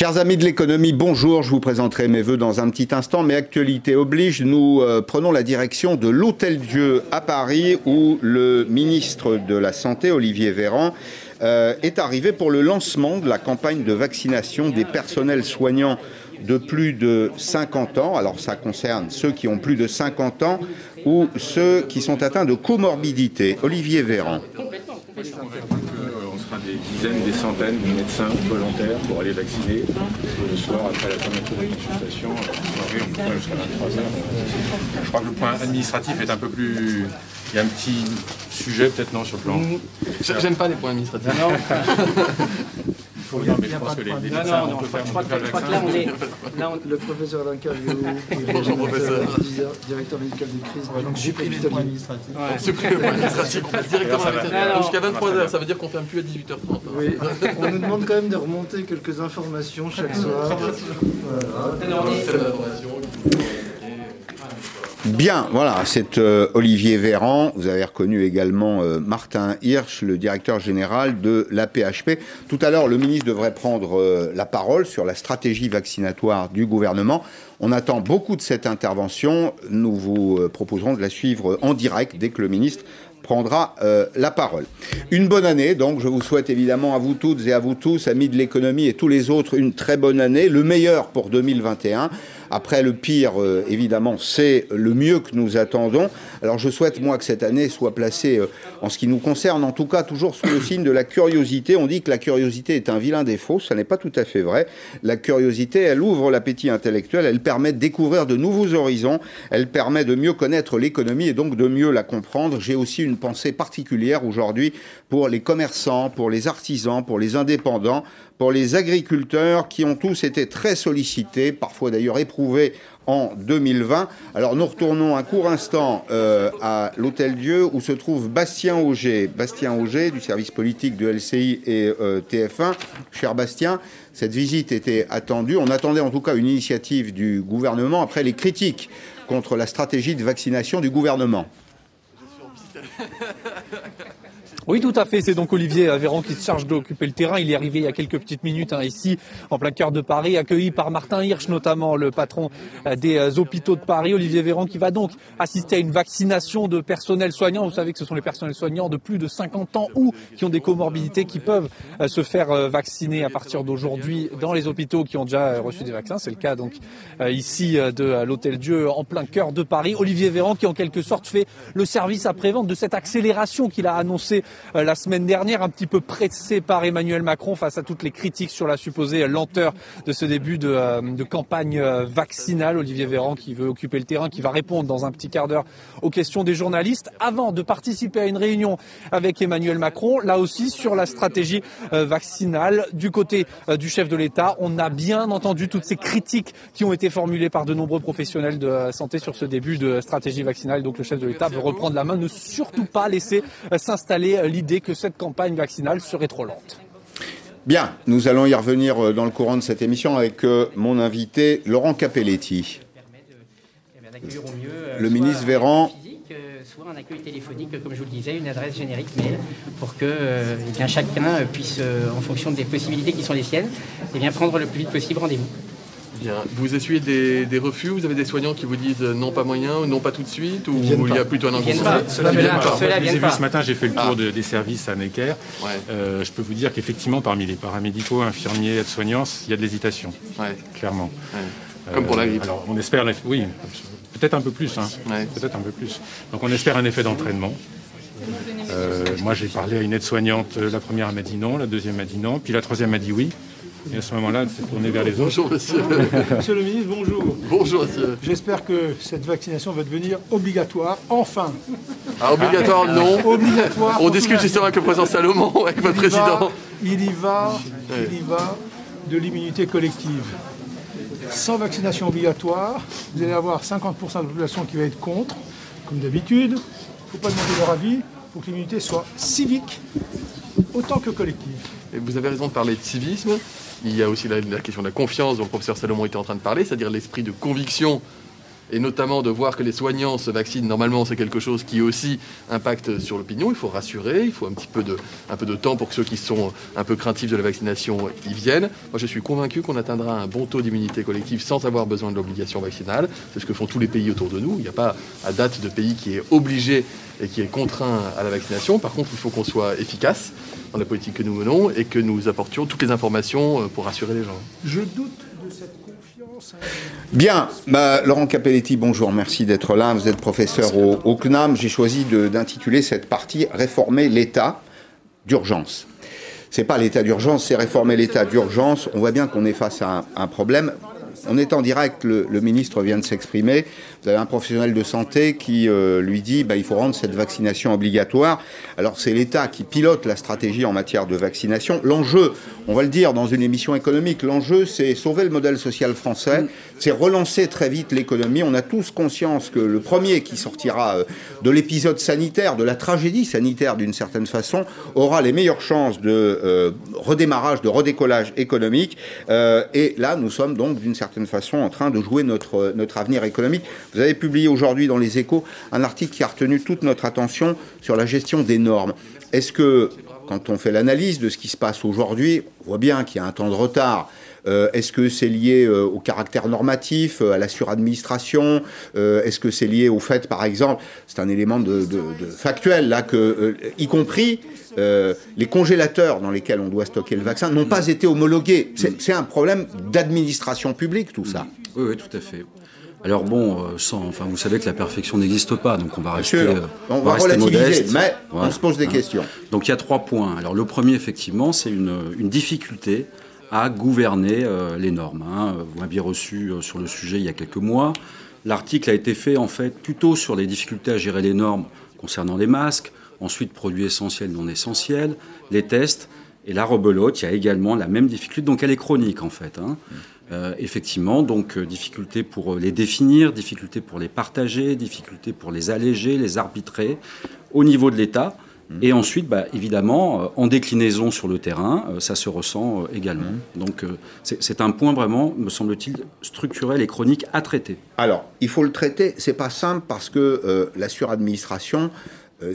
Chers amis de l'économie, bonjour. Je vous présenterai mes voeux dans un petit instant, mais actualité oblige, nous euh, prenons la direction de l'Hôtel Dieu à Paris où le ministre de la Santé, Olivier Véran, euh, est arrivé pour le lancement de la campagne de vaccination des personnels soignants de plus de 50 ans. Alors ça concerne ceux qui ont plus de 50 ans ou ceux qui sont atteints de comorbidité. Olivier Véran des dizaines, des centaines de médecins volontaires pour aller vacciner le soir après la fermeture de consultation. jusqu'à 23h. Je crois que le point administratif est un peu plus. Il y a un petit sujet peut-être non sur le plan. J'aime pas les points administratifs. Non. mais je pense que les, les médecins, on peut faire, on peut faire le vaccin. Là, on est, là on, le professeur d'interview, Bonjour, professeur. directeur médical de crise, donc supprimer le point administratif. Ouais. Supprimer le point administratif, on passe directement à Jusqu'à 23h, ça veut dire qu'on ferme plus à 18h30. Hein. Oui, on nous demande quand même de remonter quelques informations chaque soir. Voilà. Bien, voilà, c'est euh, Olivier Véran. Vous avez reconnu également euh, Martin Hirsch, le directeur général de l'APHP. Tout à l'heure, le ministre devrait prendre euh, la parole sur la stratégie vaccinatoire du gouvernement. On attend beaucoup de cette intervention. Nous vous proposerons de la suivre en direct dès que le ministre prendra la parole. Une bonne année, donc je vous souhaite évidemment à vous toutes et à vous tous, amis de l'économie et tous les autres, une très bonne année, le meilleur pour 2021. Après le pire, euh, évidemment, c'est le mieux que nous attendons. Alors je souhaite, moi, que cette année soit placée, euh, en ce qui nous concerne, en tout cas, toujours sous le signe de la curiosité. On dit que la curiosité est un vilain défaut. Ce n'est pas tout à fait vrai. La curiosité, elle ouvre l'appétit intellectuel, elle permet de découvrir de nouveaux horizons, elle permet de mieux connaître l'économie et donc de mieux la comprendre. J'ai aussi une pensée particulière aujourd'hui pour les commerçants, pour les artisans, pour les indépendants, pour les agriculteurs qui ont tous été très sollicités, parfois d'ailleurs éprouvés en 2020. Alors nous retournons un court instant euh, à l'Hôtel Dieu où se trouve Bastien Auger. Bastien Auger du service politique de LCI et euh, TF1. Cher Bastien, cette visite était attendue. On attendait en tout cas une initiative du gouvernement après les critiques contre la stratégie de vaccination du gouvernement. Oui, tout à fait. C'est donc Olivier Véran qui se charge d'occuper le terrain. Il est arrivé il y a quelques petites minutes hein, ici, en plein cœur de Paris, accueilli par Martin Hirsch, notamment le patron euh, des euh, hôpitaux de Paris. Olivier Véran qui va donc assister à une vaccination de personnel soignant. Vous savez que ce sont les personnels soignants de plus de 50 ans ou qui ont des comorbidités qui peuvent euh, se faire vacciner à partir d'aujourd'hui dans les hôpitaux qui ont déjà reçu des vaccins. C'est le cas donc ici de l'Hôtel Dieu en plein cœur de Paris. Olivier Véran qui en quelque sorte fait le service après-vente de cette accélération qu'il a annoncé euh, la semaine dernière, un petit peu pressé par Emmanuel Macron face à toutes les critiques sur la supposée lenteur de ce début de, euh, campagne euh, vaccinale. Olivier Véran qui veut occuper le terrain, qui va répondre dans un petit quart d'heure aux questions des journalistes avant de participer à une réunion avec Emmanuel Macron, là aussi sur la stratégie vaccinale. Du côté du chef de l'État, on a bien entendu toutes ces critiques qui ont été formulées par de nombreux professionnels de santé sur ce début de stratégie vaccinale. Donc le chef de l'État veut reprendre la main, ne surtout pas laisser s'installer l'idée que cette campagne vaccinale serait trop lente. Bien, nous allons y revenir euh, dans le courant de cette émission avec euh, mon invité Laurent Capelletti. Le ministre Véran soit un accueil téléphonique, comme je vous le disais, une adresse générique mail, pour que eh bien, chacun puisse, euh, en fonction des possibilités qui sont les siennes, eh bien, prendre le plus vite possible rendez-vous. Vous essuyez des, refus Vous avez des soignants qui vous disent non, pas moyen, ou non, pas tout de suite Ou il y a plutôt un engouement Cela J'ai vu ce matin, j'ai fait le tour ah. des services à Necker. Euh, je peux vous dire qu'effectivement, parmi les paramédicaux, infirmiers, aides-soignants, il y a de l'hésitation. Clairement. Comme pour la grippe. alors, on espère, oui, peut-être un peu plus. Hein. Peut-être un peu plus. Donc, on espère un effet d'entraînement. Euh, moi, j'ai parlé à une aide-soignante. La première m'a dit non, la deuxième m'a dit non, puis la troisième m'a dit oui. Et à ce moment-là, c'est tourné vers les autres. Bonjour, monsieur. monsieur le ministre, bonjour. Bonjour, monsieur. J'espère que cette vaccination va devenir obligatoire, enfin. Ah, obligatoire, non. Obligatoire. On discute justement avec le président Salomon, avec votre président. il y va, il y va de l'immunité collective. Sans vaccination obligatoire, vous allez avoir 50% de la population qui va être contre, comme d'habitude. Il ne faut pas demander leur avis, il faut que l'immunité soit civique autant que collective. Et vous avez raison de parler de civisme. Il y a aussi la, question de la confiance dont le professeur Salomon était en train de parler, c'est-à-dire l'esprit de conviction et notamment de voir que les soignants se vaccinent, normalement c'est quelque chose qui aussi impacte sur l'opinion. Il faut rassurer, il faut un petit peu de, un peu de temps pour que ceux qui sont un peu craintifs de la vaccination y viennent. Moi je suis convaincu qu'on atteindra un bon taux d'immunité collective sans avoir besoin de l'obligation vaccinale. C'est ce que font tous les pays autour de nous. Il n'y a pas à date de pays qui est obligé et qui est contraint à la vaccination. Par contre, il faut qu'on soit efficace dans la politique que nous menons et que nous apportions toutes les informations euh, pour rassurer les gens. Je doute. Bien, bah, Laurent Capelletti, bonjour, merci d'être là. Vous êtes professeur au, CNAM. J'ai choisi d'intituler cette partie Réformer l'État d'urgence. C'est pas l'état d'urgence, c'est réformer l'état d'urgence. On voit bien qu'on est face à un problème. On est en direct, le, ministre vient de s'exprimer. Vous avez un professionnel de santé qui euh, lui dit bah, il faut rendre cette vaccination obligatoire. Alors c'est l'État qui pilote la stratégie en matière de vaccination. L'enjeu, on va le dire dans une émission économique, l'enjeu c'est sauver le modèle social français, c'est relancer très vite l'économie. On a tous conscience que le premier qui sortira euh, de l'épisode sanitaire, de la tragédie sanitaire d'une certaine façon, aura les meilleures chances de euh, redémarrage, de redécollage économique. Et là, nous sommes donc d'une certaine façon en train de jouer notre, notre avenir économique. Vous avez publié aujourd'hui dans les échos un article qui a retenu toute notre attention sur la gestion des normes. Est-ce que, quand on fait l'analyse de ce qui se passe aujourd'hui, on voit bien qu'il y a un temps de retard. Euh, Est-ce que c'est lié euh, au caractère normatif, euh, à la suradministration? Euh, Est-ce que c'est lié au fait, par exemple, c'est un élément de, de, factuel là, que, euh, y compris euh, les congélateurs dans lesquels on doit stocker le vaccin n'ont pas été homologués. C'est un problème d'administration publique, tout ça. Oui, oui, tout à fait. Alors bon, euh, sans, enfin, vous savez que la perfection n'existe pas, donc on va rester, euh, on va relativiser, modeste. mais Voilà. on se pose des Hein. questions. Donc il y a trois points. Alors le premier, effectivement, c'est une, une difficulté à gouverner euh, les normes. hein. Vous m'aviez reçu euh, sur le sujet il y a quelques mois. L'article a été fait en fait plutôt sur les difficultés à gérer les normes concernant les masques, ensuite produits essentiels, non essentiels, les tests. Et la rebelote, il y a également la même difficulté, donc elle est chronique en fait. hein. Euh, effectivement, donc euh, difficulté pour euh, les définir, difficulté pour les partager, difficulté pour les alléger, les arbitrer au niveau de l'État. Et ensuite, bah, évidemment, en déclinaison sur le terrain, ça se ressent également. Donc euh, c'est un point vraiment, me semble-t-il, structurel et chronique à traiter. Alors, il faut le traiter, c'est pas simple parce que euh, la suradministration,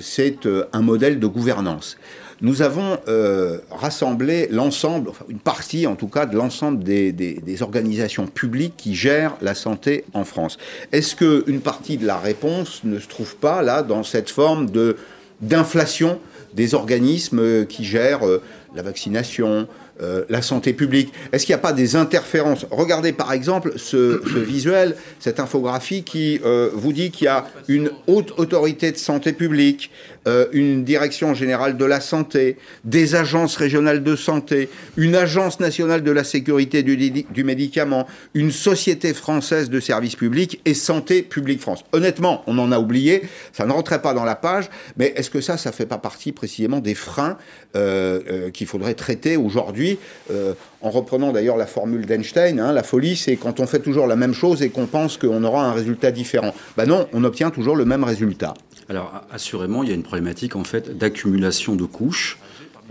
c'est euh, un modèle de gouvernance. Nous avons euh, rassemblé l'ensemble, enfin une partie en tout cas, de l'ensemble des, des- organisations publiques qui gèrent la santé en France. Est-ce qu'une partie de la réponse ne se trouve pas là dans cette forme de d'inflation des organismes euh, qui gèrent euh, la vaccination, euh, la santé publique Est-ce qu'il n'y a pas des interférences? Regardez par exemple ce, visuel, cette infographie qui euh, vous dit qu'il y a une haute autorité de santé publique, euh, une direction générale de la santé, des agences régionales de santé, une agence nationale de la sécurité du, médicament, une société française de services publics et Santé publique France. Honnêtement, on en a oublié, ça ne rentrait pas dans la page, mais est-ce que ça, ça fait pas partie précisément des freins qu'il faudrait traiter aujourd'hui, euh, en reprenant d'ailleurs la formule d'Einstein, hein, la folie, c'est quand on fait toujours la même chose et qu'on pense qu'on aura un résultat différent. Ben non, on obtient toujours le même résultat. Alors assurément, il y a une problématique en fait d'accumulation de couches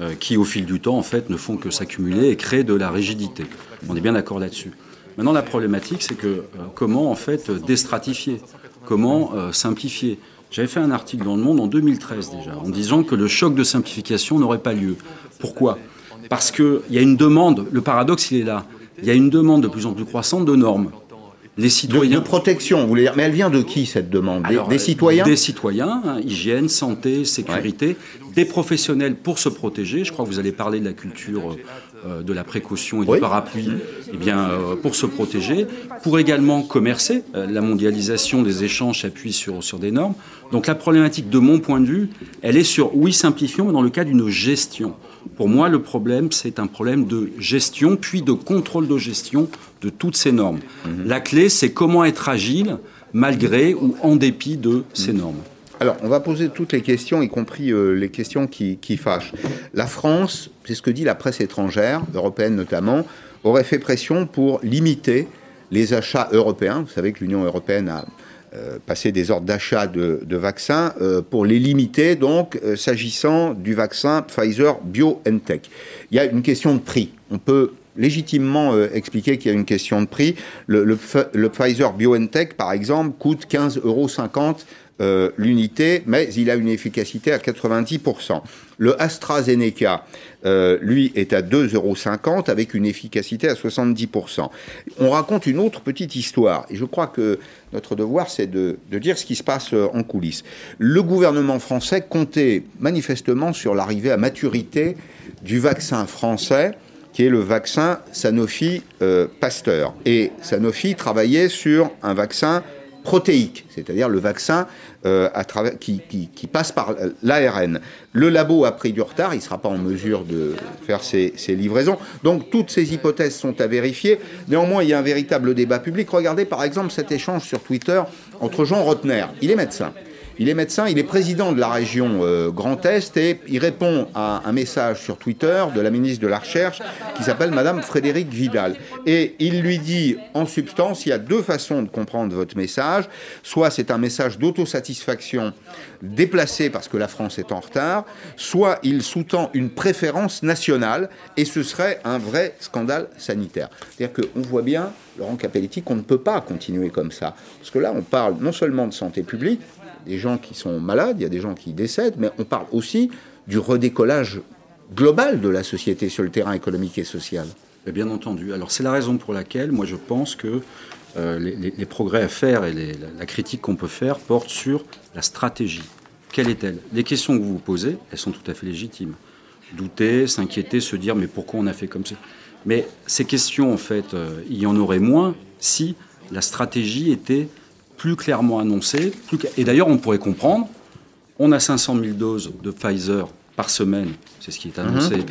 euh, qui, au fil du temps, en fait, ne font que s'accumuler et créer de la rigidité. On est bien d'accord là-dessus. Maintenant, la problématique, c'est que euh, comment en fait déstratifier, comment simplifier? J'avais fait un article dans Le Monde en 2013 déjà, en disant que le choc de simplification n'aurait pas lieu. Pourquoi? Parce qu'il y a une demande, le paradoxe il est là, il y a une demande de plus en plus croissante de normes. Les citoyens... de protection, vous voulez dire. Mais elle vient de qui cette demande Des, Alors, des euh, citoyens Des citoyens, hein, hygiène, santé, sécurité, des professionnels pour se protéger. Je crois que vous allez parler de la culture euh, de la précaution et Oui. du parapluie, eh bien, euh, pour se protéger, pour également commercer. Euh, la mondialisation des échanges s'appuie sur, sur des normes. Donc la problématique, de mon point de vue, elle est sur, oui, simplifions, mais dans le cas d'une gestion. Pour moi, le problème, c'est un problème de gestion, puis de contrôle de gestion de toutes ces normes. La clé, c'est comment être agile malgré ou en dépit de ces normes. Alors, on va poser toutes les questions, y compris euh, les questions qui, fâchent. La France, c'est ce que dit la presse étrangère, européenne notamment, aurait fait pression pour limiter les achats européens. Vous savez que l'Union européenne a euh, passé des ordres d'achat de, vaccins euh, pour les limiter, donc, s'agissant du vaccin Pfizer BioNTech. Il y a une question de prix. On peut légitimement expliqué qu'il y a une question de prix. Le, le, le Pfizer BioNTech, par exemple, coûte 15,50 euros euh, l'unité, mais il a une efficacité à 90%. Le AstraZeneca, euh, lui, est à 2,50 euros avec une efficacité à 70%. On raconte une autre petite histoire, et je crois que notre devoir, c'est de, dire ce qui se passe euh, en coulisses. Le gouvernement français comptait manifestement sur l'arrivée à maturité du vaccin français qui est le vaccin Sanofi Pasteur. Et Sanofi travaillait sur un vaccin protéique, c'est-à-dire le vaccin euh, qui, passe par l'ARN. Le labo a pris du retard, il ne sera pas en mesure de faire ces, livraisons. Donc toutes ces hypothèses sont à vérifier. Néanmoins, il y a un véritable débat public. Regardez par exemple cet échange sur Twitter entre Jean Rotner, il est médecin. Il est médecin, il est président de la région euh, Grand Est et il répond à un message sur Twitter de la ministre de la Recherche qui s'appelle Madame Frédérique Vidal. Et il lui dit, en substance, il y a deux façons de comprendre votre message. Soit c'est un message d'autosatisfaction déplacé parce que la France est en retard, soit il sous-tend une préférence nationale et ce serait un vrai scandale sanitaire. C'est-à-dire qu'on voit bien, Laurent Capelletti, qu'on ne peut pas continuer comme ça. Parce que là, on parle non seulement de santé publique, des gens qui sont malades, il y a des gens qui décèdent, mais on parle aussi du redécollage global de la société sur le terrain économique et social. Bien entendu. Alors c'est la raison pour laquelle moi je pense que euh, les, progrès à faire et la, critique qu'on peut faire portent sur la stratégie. Quelle est-elle? Les questions que vous vous posez, elles sont tout à fait légitimes. Douter, s'inquiéter, se dire mais pourquoi on a fait comme ça? Mais ces questions, en fait, euh, il y en aurait moins si la stratégie était plus clairement annoncé. Plus... Et d'ailleurs, on pourrait comprendre, on a 500 000 doses de Pfizer par semaine, c'est ce qui est annoncé, mmh.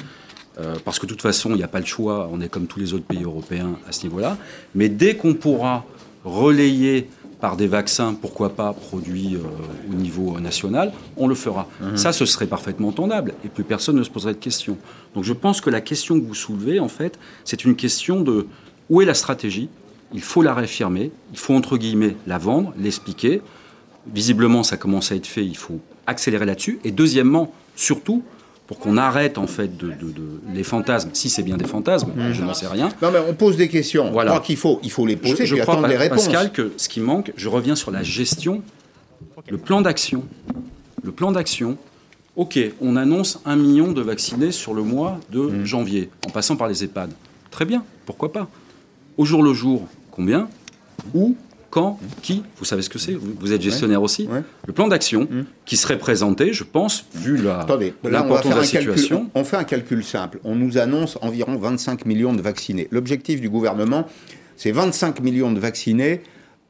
euh, parce que de toute façon, il n'y a pas le choix, on est comme tous les autres pays européens à ce niveau-là. Mais dès qu'on pourra relayer par des vaccins, pourquoi pas produits euh, au niveau national, on le fera. Mmh. Ça, ce serait parfaitement entendable, et plus personne ne se poserait de questions. Donc je pense que la question que vous soulevez, en fait, c'est une question de où est la stratégie il faut la réaffirmer, il faut entre guillemets la vendre, l'expliquer. Visiblement, ça commence à être fait, il faut accélérer là-dessus. Et deuxièmement, surtout, pour qu'on arrête en fait de, de, de, les fantasmes, si c'est bien des fantasmes, mmh. je n'en sais rien. Non mais on pose des questions. Voilà. Je crois qu'il faut, il faut les poser. Je, je crois, les réponses. Pascal, que ce qui manque, je reviens sur la gestion, le plan d'action, le plan d'action. Ok, on annonce un million de vaccinés sur le mois de mmh. janvier, en passant par les EHPAD. Très bien, pourquoi pas. Au jour le jour, combien, où, quand, qui, vous savez ce que c'est, vous, êtes gestionnaire ouais, aussi, ouais. le plan d'action mmh. qui serait présenté, je pense, vu l'importance de la situation. Calcul, on fait un calcul simple, on nous annonce environ 25 millions de vaccinés. L'objectif du gouvernement, c'est 25 millions de vaccinés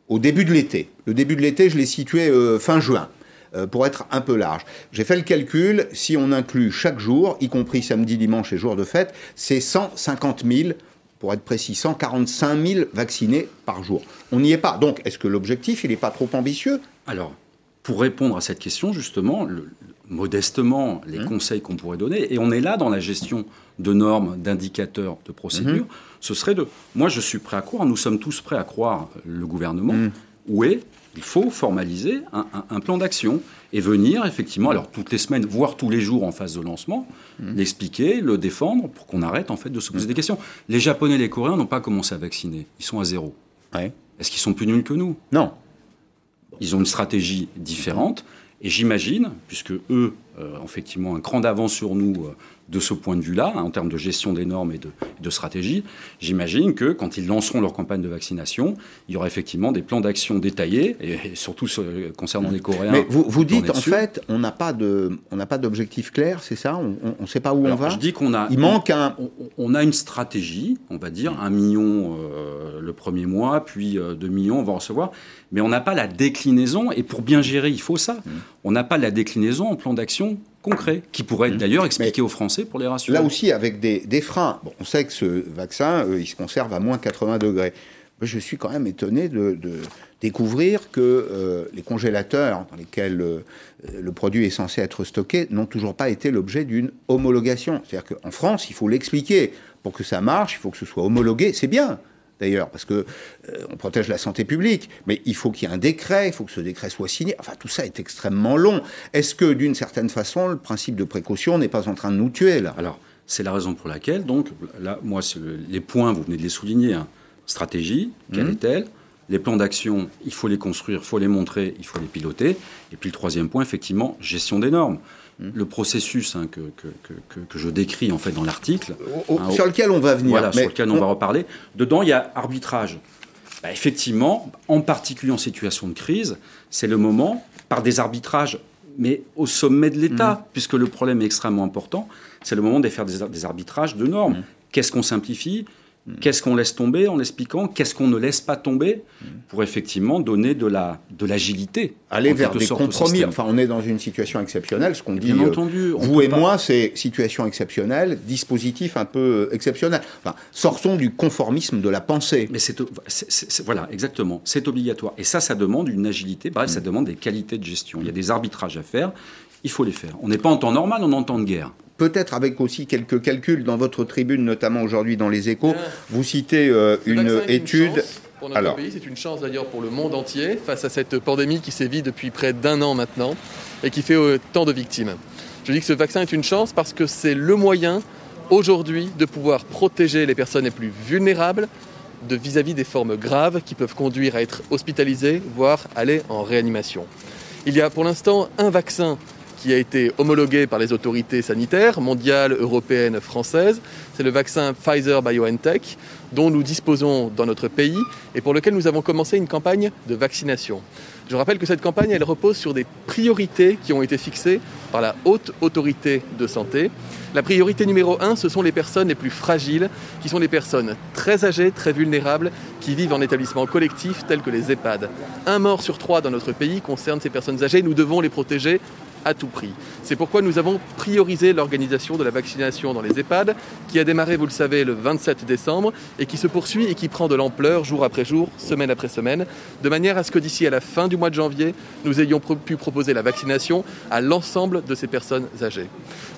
au début de l'été. Le début de l'été, je l'ai situé euh, fin juin euh, pour être un peu large. J'ai fait le calcul, si on inclut chaque jour, y compris samedi, dimanche et jours de fête, c'est 150 000 pour être précis, 145 000 vaccinés par jour. On n'y est pas. Donc, est-ce que l'objectif, il n'est pas trop ambitieux? Alors, pour répondre à cette question, justement, le, modestement, les mmh. conseils qu'on pourrait donner, et on est là dans la gestion de normes, d'indicateurs, de procédures, mmh. ce serait de... Moi, je suis prêt à croire, nous sommes tous prêts à croire le gouvernement, mmh. où est il faut formaliser un, un, un plan d'action et venir effectivement, alors toutes les semaines, voire tous les jours en phase de lancement, mmh. l'expliquer, le défendre pour qu'on arrête en fait de se poser mmh. des questions. Les Japonais et les Coréens n'ont pas commencé à vacciner, ils sont à zéro. Ouais. Est-ce qu'ils sont plus nuls que nous? Non. Ils ont une stratégie différente et j'imagine, puisque eux, euh, effectivement, un cran d'avance sur nous euh, de ce point de vue-là, hein, en termes de gestion des normes et de, de stratégie, j'imagine que quand ils lanceront leur campagne de vaccination, il y aura effectivement des plans d'action détaillés, et, et surtout euh, concernant les Coréens. Mais vous, vous dites, en fait, on n'a pas d'objectif clair, c'est ça? On ne sait pas où Alors, on va? Je dis qu'on a... Il manque un... On, on, a une stratégie, on va dire, un million euh, le premier mois, puis euh, deux millions, on va recevoir, mais on n'a pas la déclinaison, et pour bien gérer, il faut ça. Mmh. On n'a pas la déclinaison en plan d'action concret, qui pourrait être d'ailleurs expliqué aux Français pour les rassurer. Là aussi, avec des, des freins. Bon, on sait que ce vaccin, euh, il se conserve à moins 80 degrés. Mais je suis quand même étonné de, de découvrir que euh, les congélateurs dans lesquels euh, le produit est censé être stocké n'ont toujours pas été l'objet d'une homologation. C'est-à-dire qu'en France, il faut l'expliquer. Pour que ça marche, il faut que ce soit homologué. C'est bien d'ailleurs, parce que euh, on protège la santé publique, mais il faut qu'il y ait un décret, il faut que ce décret soit signé. Enfin, tout ça est extrêmement long. Est-ce que, d'une certaine façon, le principe de précaution n'est pas en train de nous tuer là? Alors, C'est la raison pour laquelle, donc, là, moi, les points, vous venez de les souligner. Hein. Stratégie, quelle mmh. est-elle? Les plans d'action, il faut les construire, il faut les montrer, il faut les piloter. Et puis le troisième point, effectivement, gestion des normes. Mmh. Le processus hein, que, que, je décris en fait dans l'article. Hein, sur lequel on va venir. Voilà, sur lequel on, va reparler. Dedans, il y a arbitrage. Bah, effectivement, en particulier en situation de crise, c'est le moment, par des arbitrages, mais au sommet de l'État, mmh. puisque le problème est extrêmement important, c'est le moment de faire des, arbitrages de normes. Mmh. Qu'est-ce qu'on simplifie? Qu'est-ce qu'on laisse tomber en l'expliquant? Qu'est-ce qu'on ne laisse pas tomber pour effectivement donner de la de l'agilité Aller vers des compromis. Enfin, on est dans une situation exceptionnelle. Ce qu'on dit, Bien entendu, vous et moi, c'est situation exceptionnelle, dispositif un peu exceptionnel. Enfin, sortons du conformisme de la pensée. Mais c'est voilà, exactement. C'est obligatoire. Et ça, ça demande une agilité. Bref, ça mm. demande des qualités de gestion. Il y a des arbitrages à faire. Il faut les faire. On n'est pas en temps normal, on est en temps de guerre peut-être avec aussi quelques calculs dans votre tribune, notamment aujourd'hui dans les échos. Vous citez euh, une étude. pour notre pays, c'est une chance d'ailleurs pour le monde entier face à cette pandémie qui sévit depuis près d'un an maintenant et qui fait euh, tant de victimes. Je dis que ce vaccin est une chance parce que c'est le moyen aujourd'hui de pouvoir protéger les personnes les plus vulnérables de vis-à-vis -vis des formes graves qui peuvent conduire à être hospitalisées, voire aller en réanimation. Il y a pour l'instant un vaccin qui a été homologué par les autorités sanitaires mondiales, européennes, françaises. C'est le vaccin Pfizer BioNTech dont nous disposons dans notre pays et pour lequel nous avons commencé une campagne de vaccination. Je rappelle que cette campagne, elle repose sur des priorités qui ont été fixées par la haute autorité de santé. La priorité numéro un, ce sont les personnes les plus fragiles, qui sont les personnes très âgées, très vulnérables, qui vivent en établissements collectifs tels que les EHPAD. Un mort sur trois dans notre pays concerne ces personnes âgées. Nous devons les protéger à tout prix. C'est pourquoi nous avons priorisé l'organisation de la vaccination dans les EHPAD, qui a démarré, vous le savez, le 27 décembre et qui se poursuit et qui prend de l'ampleur jour après jour, semaine après semaine, de manière à ce que d'ici à la fin du mois de janvier, nous ayons pu proposer la vaccination à l'ensemble de ces personnes âgées.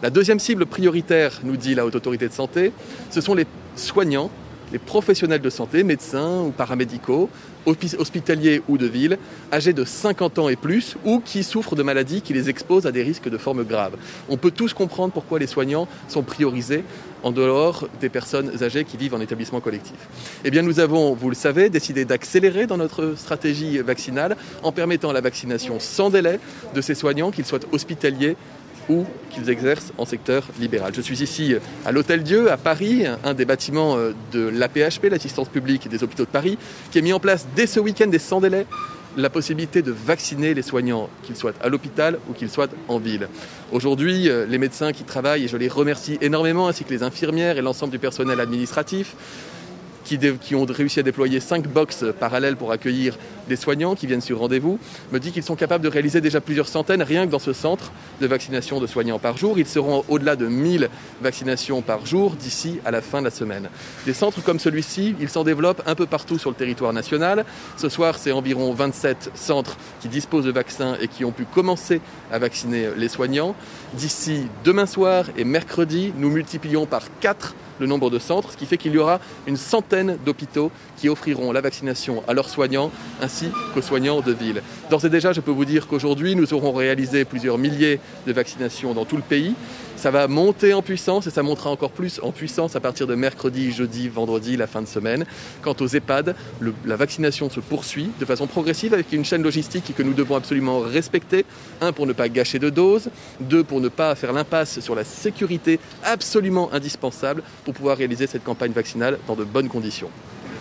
La deuxième cible prioritaire, nous dit la Haute Autorité de Santé, ce sont les soignants professionnels de santé, médecins ou paramédicaux, hospitaliers ou de ville, âgés de 50 ans et plus ou qui souffrent de maladies qui les exposent à des risques de formes graves. On peut tous comprendre pourquoi les soignants sont priorisés en dehors des personnes âgées qui vivent en établissement collectif. Eh bien, nous avons, vous le savez, décidé d'accélérer dans notre stratégie vaccinale en permettant la vaccination sans délai de ces soignants, qu'ils soient hospitaliers ou qu'ils exercent en secteur libéral. Je suis ici à l'Hôtel Dieu, à Paris, un des bâtiments euh, de l'APHP, l'assistance publique des hôpitaux de Paris, qui a mis en place dès ce week-end et sans délai la possibilité de vacciner les soignants, qu'ils soient à l'hôpital ou qu'ils soient en ville. Aujourd'hui, euh, les médecins qui travaillent, et je les remercie énormément, ainsi que les infirmières et l'ensemble du personnel administratif, qui, ont réussi à déployer cinq box parallèles pour accueillir des soignants qui viennent sur rendez-vous, me dit qu'ils sont capables de réaliser déjà plusieurs centaines rien que dans ce centre de vaccination de soignants par jour. Ils seront au-delà de 1000 vaccinations par jour d'ici à la fin de la semaine. Des centres comme celui-ci, ils s'en développent un peu partout sur le territoire national. Ce soir, c'est environ 27 centres qui disposent de vaccins et qui ont pu commencer à vacciner les soignants. D'ici demain soir et mercredi, nous multiplions par 4 le nombre de centres, ce qui fait qu'il y aura une centaine d'hôpitaux qui offriront la vaccination à leurs soignants ainsi qu'aux soignants de ville. D'ores et déjà, je peux vous dire qu'aujourd'hui, nous aurons réalisé plusieurs milliers de vaccinations dans tout le pays. Ça va monter en puissance et ça montera encore plus en puissance à partir de mercredi, jeudi, vendredi, la fin de semaine. Quant aux EHPAD, la vaccination se poursuit de façon progressive avec une chaîne logistique que nous devons absolument respecter. Un, pour ne pas gâcher de doses. Deux, pour ne pas faire l'impasse sur la sécurité absolument indispensable pour pouvoir réaliser cette campagne vaccinale dans de bonnes conditions.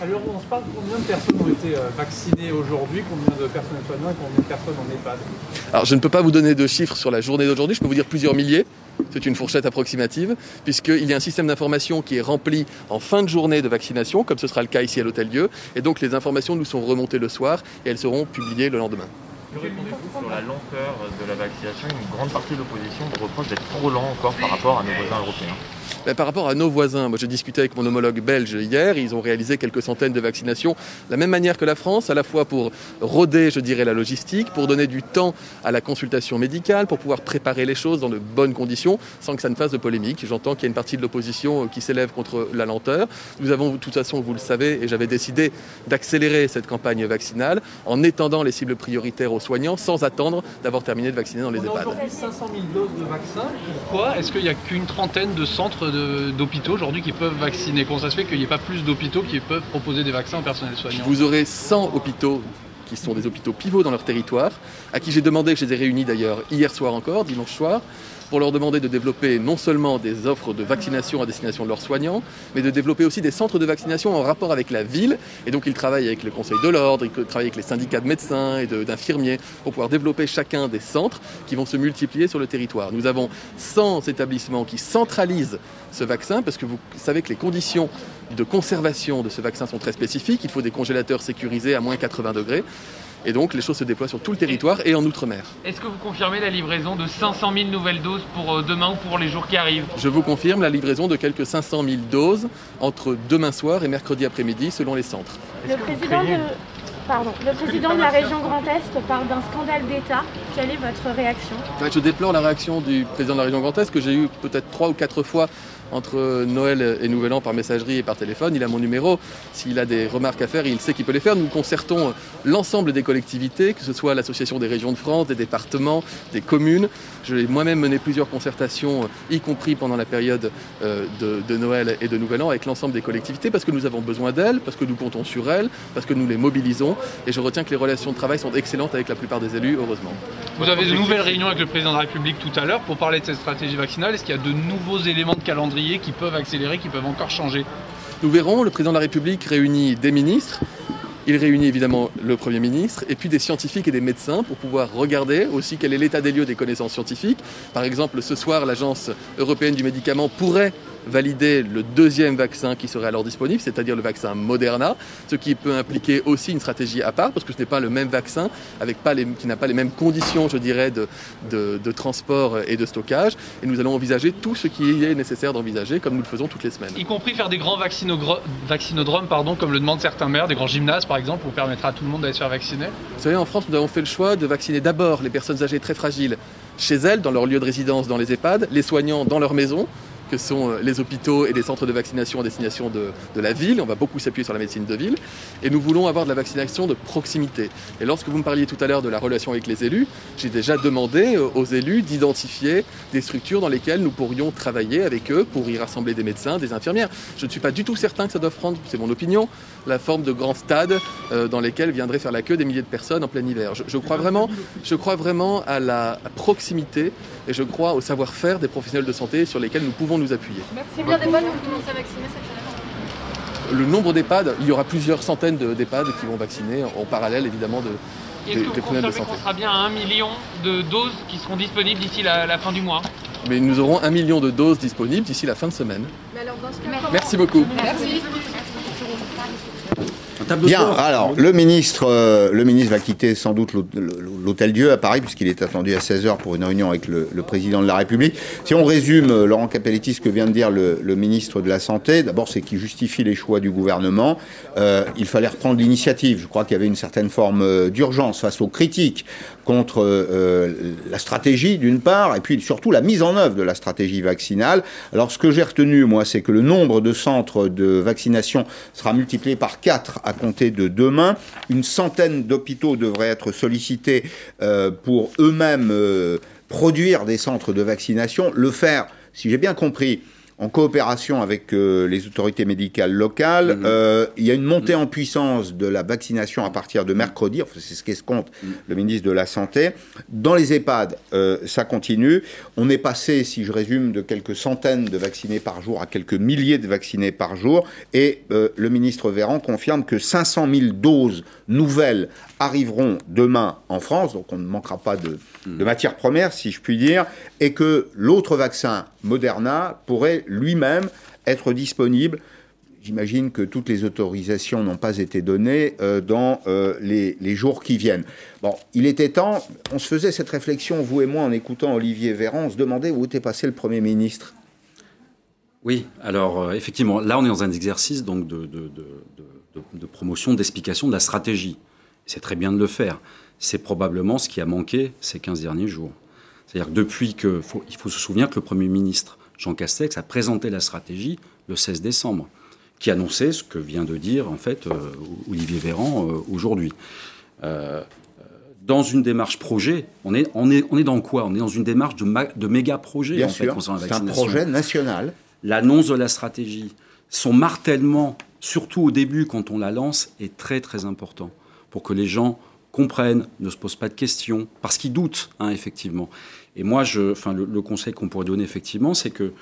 Alors, on se parle combien de personnes ont été euh, vaccinées aujourd'hui, combien de personnes soignants et combien de personnes en EHPAD? Alors, je ne peux pas vous donner de chiffres sur la journée d'aujourd'hui, je peux vous dire plusieurs milliers. C'est une fourchette approximative, puisqu'il y a un système d'information qui est rempli en fin de journée de vaccination, comme ce sera le cas ici à l'Hôtel Dieu. Et donc les informations nous sont remontées le soir et elles seront publiées le lendemain. Répondez-vous sur la lenteur de la vaccination? Une grande partie de l'opposition reproche d'être trop lent encore par rapport à nos voisins européens. Par rapport à nos voisins, moi j'ai discuté avec mon homologue belge hier, ils ont réalisé quelques centaines de vaccinations de la même manière que la France, à la fois pour roder, je dirais, la logistique, pour donner du temps à la consultation médicale, pour pouvoir préparer les choses dans de bonnes conditions, sans que ça ne fasse de polémique. J'entends qu'il y a une partie de l'opposition qui s'élève contre la lenteur. Nous avons, de toute façon, vous le savez, et j'avais décidé d'accélérer cette campagne vaccinale en étendant les cibles prioritaires aux soignants sans attendre d'avoir terminé de vacciner dans les On EHPAD. A aujourd'hui 500 000 doses de vaccins. Pourquoi? Est-ce qu'il n'y a qu'une trentaine de centres d'hôpitaux aujourd'hui qui peuvent vacciner. Comment ça se fait qu'il n'y ait pas plus d'hôpitaux qui peuvent proposer des vaccins au personnel soignant Vous aurez 100 hôpitaux qui sont des hôpitaux pivots dans leur territoire, à qui j'ai demandé, je les ai réunis d'ailleurs hier soir encore, dimanche soir, pour leur demander de développer non seulement des offres de vaccination à destination de leurs soignants, mais de développer aussi des centres de vaccination en rapport avec la ville. Et donc ils travaillent avec le Conseil de l'ordre, ils travaillent avec les syndicats de médecins et d'infirmiers pour pouvoir développer chacun des centres qui vont se multiplier sur le territoire. Nous avons 100 établissements qui centralisent ce vaccin parce que vous savez que les conditions de conservation de ce vaccin sont très spécifiques. Il faut des congélateurs sécurisés à moins 80 degrés. Et donc les choses se déploient sur tout le territoire et en Outre-mer. Est-ce que vous confirmez la livraison de 500 000 nouvelles doses pour euh, demain ou pour les jours qui arrivent? Je vous confirme la livraison de quelques 500 000 doses entre demain soir et mercredi après-midi selon les centres. Le président de... Pardon. Le président de la région Grand Est parle d'un scandale d'État. Quelle est votre réaction? Je déplore la réaction du président de la région Grand Est que j'ai eu peut-être trois ou quatre fois entre Noël et Nouvel An par messagerie et par téléphone. Il a mon numéro. S'il a des remarques à faire, il sait qu'il peut les faire. Nous concertons l'ensemble des collectivités, que ce soit l'Association des régions de France, des départements, des communes. Je l'ai moi-même mené plusieurs concertations, y compris pendant la période euh, de, Noël et de Nouvel An, avec l'ensemble des collectivités, parce que nous avons besoin d'elles, parce que nous comptons sur elles, parce que nous les mobilisons. Et je retiens que les relations de travail sont excellentes avec la plupart des élus, heureusement. Vous avez de nouvelles réunions avec le président de la République tout à l'heure pour parler de cette stratégie vaccinale. Est-ce qu'il y a de nouveaux éléments de calendrier qui peuvent accélérer, qui peuvent encore changer? Nous verrons, le président de la République réunit des ministres, il réunit évidemment le Premier ministre et puis des scientifiques et des médecins pour pouvoir regarder aussi quel est l'état des lieux des connaissances scientifiques. Par exemple, ce soir, l'Agence européenne du médicament pourrait valider le deuxième vaccin qui serait alors disponible, c'est-à-dire le vaccin Moderna, ce qui peut impliquer aussi une stratégie à part, parce que ce n'est pas le même vaccin, avec qui n'a pas les mêmes conditions, je dirais, de, transport et de stockage. Et nous allons envisager tout ce qui est nécessaire d'envisager, comme nous le faisons toutes les semaines. Y compris faire des grands vaccinodromes, pardon, comme le demandent certains maires, des grands gymnases exemple, pour permettre à tout le monde d'aller se faire vacciner Vous savez, en France, nous avons fait le choix de vacciner d'abord les personnes âgées très fragiles chez elles, dans leur lieu de résidence, dans les EHPAD, les soignants dans leur maison, que sont euh, les hôpitaux et les centres de vaccination à destination de, la ville. On va beaucoup s'appuyer sur la médecine de ville. Et nous voulons avoir de la vaccination de proximité. Et lorsque vous me parliez tout à l'heure de la relation avec les élus, j'ai déjà demandé euh, aux élus d'identifier des structures dans lesquelles nous pourrions travailler avec eux pour y rassembler des médecins, des infirmières. Je ne suis pas du tout certain que ça doit prendre, c'est mon opinion, la forme de grands stades euh, dans lesquels viendraient faire la queue des milliers de personnes en plein hiver. Je, crois, vraiment, je crois vraiment à la proximité et je crois au savoir-faire des professionnels de santé sur lesquels nous pouvons nous appuyer. C'est bien d'EHPAD vont commencer à vacciner cette Le nombre d'EHPAD, il y aura plusieurs centaines d'EHPAD qui vont vacciner en parallèle évidemment de, des, des de santé. On sera bien à un million de doses qui seront disponibles d'ici la, fin du mois mais nous aurons un million de doses disponibles d'ici la fin de semaine. Merci beaucoup. Merci. Bien, alors le ministre, euh, le ministre va quitter sans doute l'Hôtel Dieu à Paris, puisqu'il est attendu à 16h pour une réunion avec le, président de la République. Si on résume, euh, Laurent Capelletti, ce que vient de dire le, ministre de la Santé, d'abord c'est qu'il justifie les choix du gouvernement. Euh, il fallait reprendre l'initiative. Je crois qu'il y avait une certaine forme d'urgence face aux critiques contre la stratégie d'une part, et puis surtout la mise en œuvre de la stratégie vaccinale. Alors ce que j'ai retenu, moi, c'est que le nombre de centres de vaccination sera multiplié par 4 à compter de demain. Une centaine d'hôpitaux devraient être sollicités euh, pour eux-mêmes euh, produire des centres de vaccination. Le faire, si j'ai bien compris, en coopération avec euh, les autorités médicales locales. Mhm. Euh, il y a une montée en puissance de la vaccination à partir de mercredi, enfin, c'est ce qu'escompte mhm. le ministre de la Santé. Dans les EHPAD, euh, ça continue. On est passé, si je résume, de quelques centaines de vaccinés par jour à quelques milliers de vaccinés par jour. Et le ministre Véran confirme que 500 000 doses nouvelles arriveront demain en France, donc on ne manquera pas de, de matières premières, si je puis dire, et que l'autre vaccin, Moderna, pourrait lui-même être disponible. J'imagine que toutes les autorisations n'ont pas été données euh, dans euh, les, jours qui viennent. Bon, il était temps, on se faisait cette réflexion, vous et moi, en écoutant Olivier Véran, on se demandait où était passé le Premier ministre. Oui, alors euh, effectivement, là on est dans un exercice donc de, de promotion, d'explication de la stratégie. C'est très bien de le faire. C'est probablement ce qui a manqué ces 15 derniers jours. C'est-à-dire que depuis que. il faut se souvenir que le Premier ministre Jean Castex a présenté la stratégie le 16 décembre, qui annonçait ce que vient de dire en fait euh, Olivier Véran euh, aujourd'hui. Euh, dans une démarche projet, on est, on est, on est dans quoi? On est dans une démarche de, de méga projet Bien sûr, c'est un projet national. l'annonce de la stratégie, son martèlement, surtout au début quand on la lance, est très très important pour que les gens comprennent, ne se posent pas de questions, parce qu'ils doutent, hein, effectivement. Et moi, je, enfin, le, conseil qu'on pourrait donner, effectivement, c'est que euh,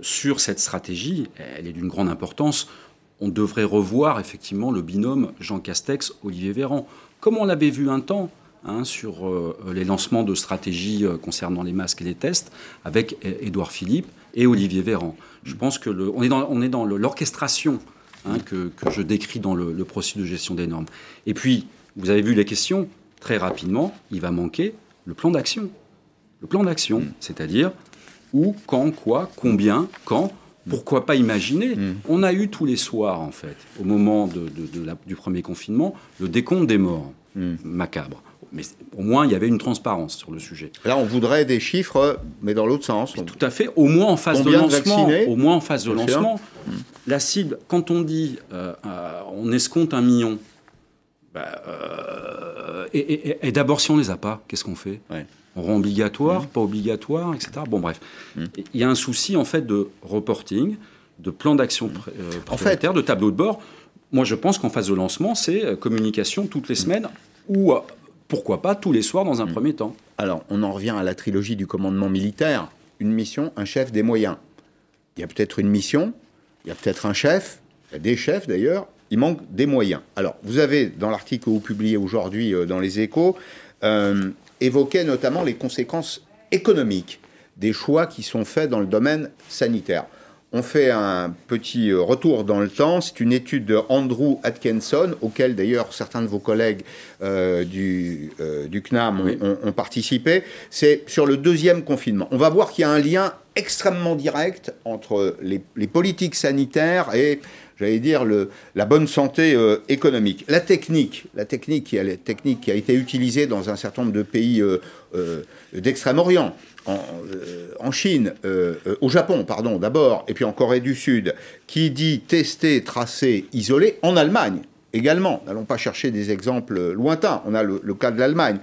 sur cette stratégie, elle est d'une grande importance, on devrait revoir, effectivement, le binôme Jean Castex-Olivier Véran, comme on l'avait vu un temps hein, sur euh, les lancements de stratégies euh, concernant les masques et les tests, avec Édouard Philippe et Olivier Véran. Je pense que le, on est dans, on est dans l'orchestration hein, que, que, je décris dans le, le processus de gestion des normes. Et puis, vous avez vu les questions, très rapidement, il va manquer le plan d'action. Le plan d'action, mm. c'est-à-dire où, quand, quoi, combien, quand, pourquoi pas imaginer mm. On a eu tous les soirs, en fait, au moment de, du premier confinement, le décompte des morts. Mm. Macabre. Mais au moins, il y avait une transparence sur le sujet. Là, on voudrait des chiffres, mais dans l'autre sens. Tout à fait. Au moins en phase de lancement. au moins en phase de lancement. La cible, quand on dit euh, euh, on escompte un million, bah, euh, et, d'abord, si on les a pas, qu'est-ce qu'on fait? On rend obligatoire, mmh. pas obligatoire, etc. Bon, bref. Mmh. Il y a un souci, en fait, de reporting, de plan d'action mmh. euh, en fait, de tableau de bord. Moi, je pense qu'en phase de lancement, c'est euh, communication toutes les semaines ou, pourquoi pas, tous les soirs dans un premier temps. Alors, on en revient à la trilogie du commandement militaire. Une mission, un chef, des moyens. Il y a peut-être une mission, il y a peut-être un chef, il y a des chefs d'ailleurs, il manque des moyens. Alors, vous avez, dans l'article que vous publiez aujourd'hui euh, dans les échos, euh, évoqué notamment les conséquences économiques des choix qui sont faits dans le domaine sanitaire. On fait un petit euh, retour dans le temps. C'est une étude de Andrew Atkinson, auquel d'ailleurs certains de vos collègues du, du, CNAM ont, participé. C'est sur le deuxième confinement. On va voir qu'il y a un lien extrêmement direct entre les, les politiques sanitaires et j'allais dire, la bonne santé euh, économique. La technique, la technique qui, a, été utilisée dans un certain nombre de pays euh, euh, d'Extrême-Orient, en, Chine, au Japon, pardon, d'abord, et puis en Corée du Sud, qui dit tester, tracer, isoler, en Allemagne, également. N'allons pas chercher des exemples lointains. On a le, cas de l'Allemagne.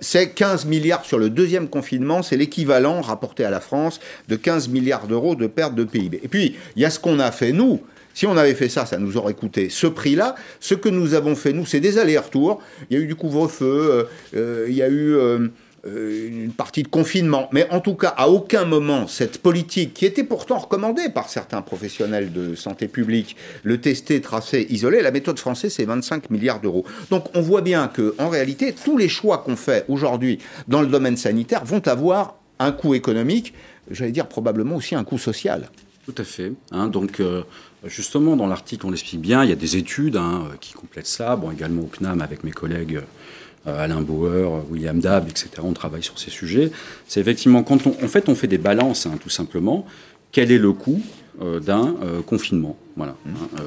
C'est 15 milliards sur le deuxième confinement. C'est l'équivalent, rapporté à la France, de 15 milliards d'euros de perte de PIB. Et puis, il y a ce qu'on a fait, nous, si on avait fait ça, ça nous aurait coûté ce prix-là. Ce que nous avons fait, nous, c'est des allers-retours. Il y a eu du couvre-feu, euh, euh, il y a eu euh, une partie de confinement. Mais en tout cas, à aucun moment, cette politique, qui était pourtant recommandée par certains professionnels de santé publique, le tester, tracer, isoler, la méthode française, c'est 25 milliards d'euros. Donc on voit bien que, en réalité, tous les choix qu'on fait aujourd'hui dans le domaine sanitaire vont avoir un coût économique, j'allais dire probablement aussi un coût social. Tout à fait. Hein. donc, Justement, dans l'article, on l'explique bien, il y a des études hein, qui complètent ça, bon, également au CNAM avec mes collègues euh, Alain Bauer, William Dab, etc. On travaille sur ces sujets. C'est effectivement quand on, en fait, on fait des balances, hein, tout simplement, quel est le coût euh, d'un euh, confinement? Voilà. Mmh. Hein,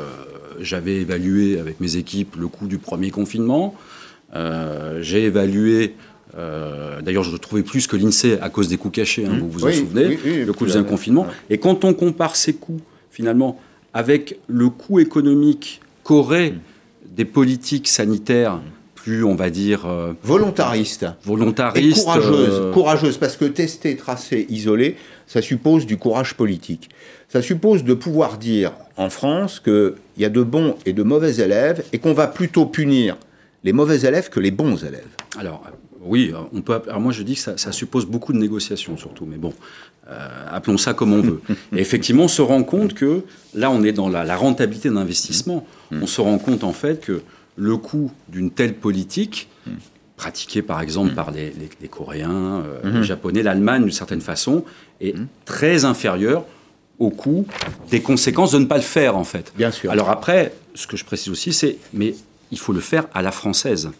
j'avais évalué avec mes équipes le coût du premier confinement. J'ai évalué D'ailleurs, je le trouvais plus que l'INSEE à cause des coûts cachés, hein, mmh. vous vous en souvenez, le coût d'un confinement. Et quand on compare ces coûts, finalement, avec le coût économique qu'auraient des politiques sanitaires plus, on va dire... Euh, volontaristes. Volontaristes. Et courageuses, euh, parce que tester, tracer, isoler, ça suppose du courage politique. Ça suppose de pouvoir dire en France qu'il y a de bons et de mauvais élèves et qu'on va plutôt punir les mauvais élèves que les bons élèves. Alors, oui, on peut. Alors moi, je dis que ça, ça suppose beaucoup de négociations, surtout. Mais bon, euh, appelons ça comme on veut. Et effectivement, on se rend compte que là, on est dans la, rentabilité d'investissement. Mm. On se rend compte en fait que le coût d'une telle politique, mm. pratiquée par exemple mm. par les, Coréens, euh, les Japonais, l'Allemagne d'une certaine façon, est très inférieur au coût des conséquences de ne pas le faire en fait. Bien sûr. Alors après, ce que je précise aussi, c'est mais il faut le faire à la française.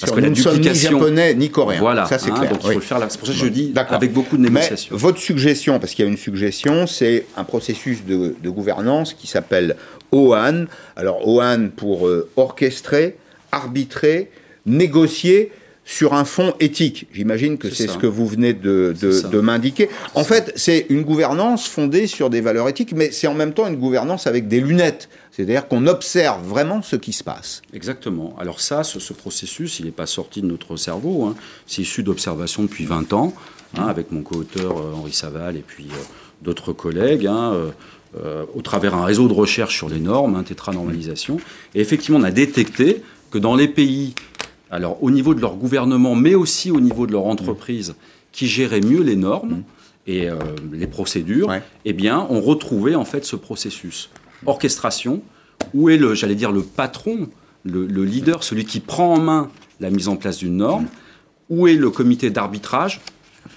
Parce que nous ne sommes ni japonais ni coréens. Voilà, ça c'est hein, clair. Donc il faut le faire là. C'est pour ça que je dis avec beaucoup de négociations. votre suggestion, parce qu'il y a une suggestion, c'est un processus de, gouvernance qui s'appelle OAN. Alors OAN pour euh, orchestrer, arbitrer, négocier sur un fond éthique. J'imagine que c'est ce que vous venez de, de m'indiquer. En fait, c'est une gouvernance fondée sur des valeurs éthiques, mais c'est en même temps une gouvernance avec des lunettes. C'est-à-dire qu'on observe vraiment ce qui se passe. Exactement. Alors ça, ce, processus, il n'est pas sorti de notre cerveau. Hein. C'est issu d'observations depuis 20 ans, hein, avec mon co-auteur euh, Henri Saval et puis d'autres collègues, hein, euh, euh, au travers un réseau de recherche sur les normes, hein, tétra-normalisation. Et effectivement, on a détecté que dans les pays, alors au niveau de leur gouvernement, mais aussi au niveau de leur entreprise, qui géraient mieux les normes et euh, les procédures, eh bien, on retrouvait en fait ce processus. Orchestration, où est le, j'allais dire, le patron, le, le leader, celui qui prend en main la mise en place d'une norme? Où est le comité d'arbitrage?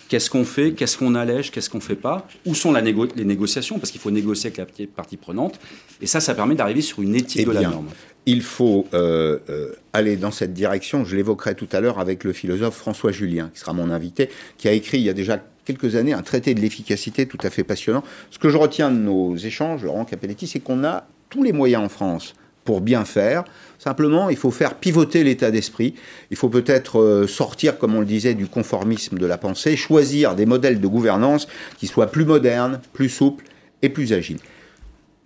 Qu'est-ce qu'on fait? Qu'est-ce qu'on allège? Qu'est-ce qu'on ne fait pas? Où sont la négo- les négociations? Parce qu'il faut négocier avec la partie- prenante. Et ça, ça permet d'arriver sur une éthique Eh de la norme. Il faut euh, euh, aller dans cette direction. Je l'évoquerai tout à l'heure avec le philosophe François Julien, qui sera mon invité, qui a écrit il y a déjà quelques années un traité de l'efficacité tout à fait passionnant. Ce que je retiens de nos échanges, Laurent Capelletti, c'est qu'on a tous les moyens en France pour bien faire. Simplement, il faut faire pivoter l'état d'esprit. Il faut peut-être euh, sortir, comme on le disait, du conformisme de la pensée, choisir des modèles de gouvernance qui soient plus modernes, plus souples et plus agiles.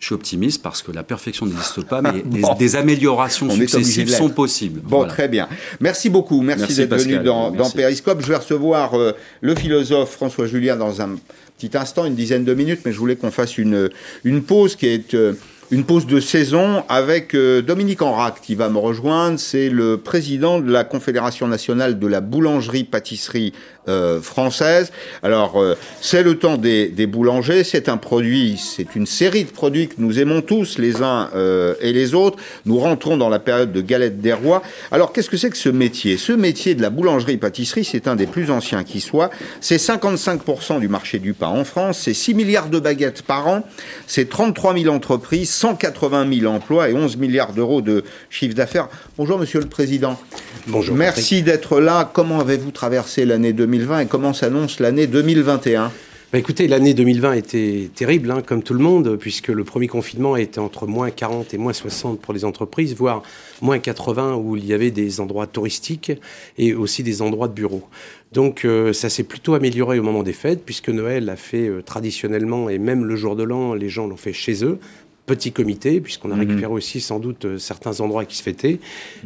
Je suis optimiste parce que la perfection n'existe pas, mais des, Bon. des améliorations On successives de sont possibles. Bon, Voilà. très bien. Merci beaucoup. Merci, Merci, d'être venu dans, dans. Périscope. Je vais recevoir euh, le philosophe François Julien dans un petit instant, une dizaine de minutes, mais je voulais qu'on fasse une, une pause qui est euh, une pause de saison avec euh, Dominique Enrac qui va me rejoindre. C'est le président de la Confédération nationale de la boulangerie-pâtisserie euh, française. Alors, euh, c'est le temps des, des boulangers. C'est un produit, c'est une série de produits que nous aimons tous, les uns euh, et les autres. Nous rentrons dans la période de galette des rois. Alors, qu'est-ce que c'est que ce métier? Ce métier de la boulangerie-pâtisserie, c'est un des plus anciens qui soit. C'est 55% du marché du pain en France. C'est 6 milliards de baguettes par an. C'est 33 000 entreprises, 180 000 emplois et 11 milliards d'euros de chiffre d'affaires. Bonjour, Monsieur le Président. Bonjour. Merci d'être là. Comment avez-vous traversé l'année 2020 et comment s'annonce l'année 2021 Bah écoutez, l'année 2020 était terrible, hein, comme tout le monde, puisque le premier confinement été entre moins 40 et moins 60 pour les entreprises, voire moins 80 où il y avait des endroits touristiques et aussi des endroits de bureaux. Donc euh, ça s'est plutôt amélioré au moment des fêtes, puisque Noël a fait euh, traditionnellement, et même le jour de l'an, les gens l'ont fait chez eux. Petit comité, puisqu'on a Mhm. récupéré aussi sans doute euh, certains endroits qui se fêtaient.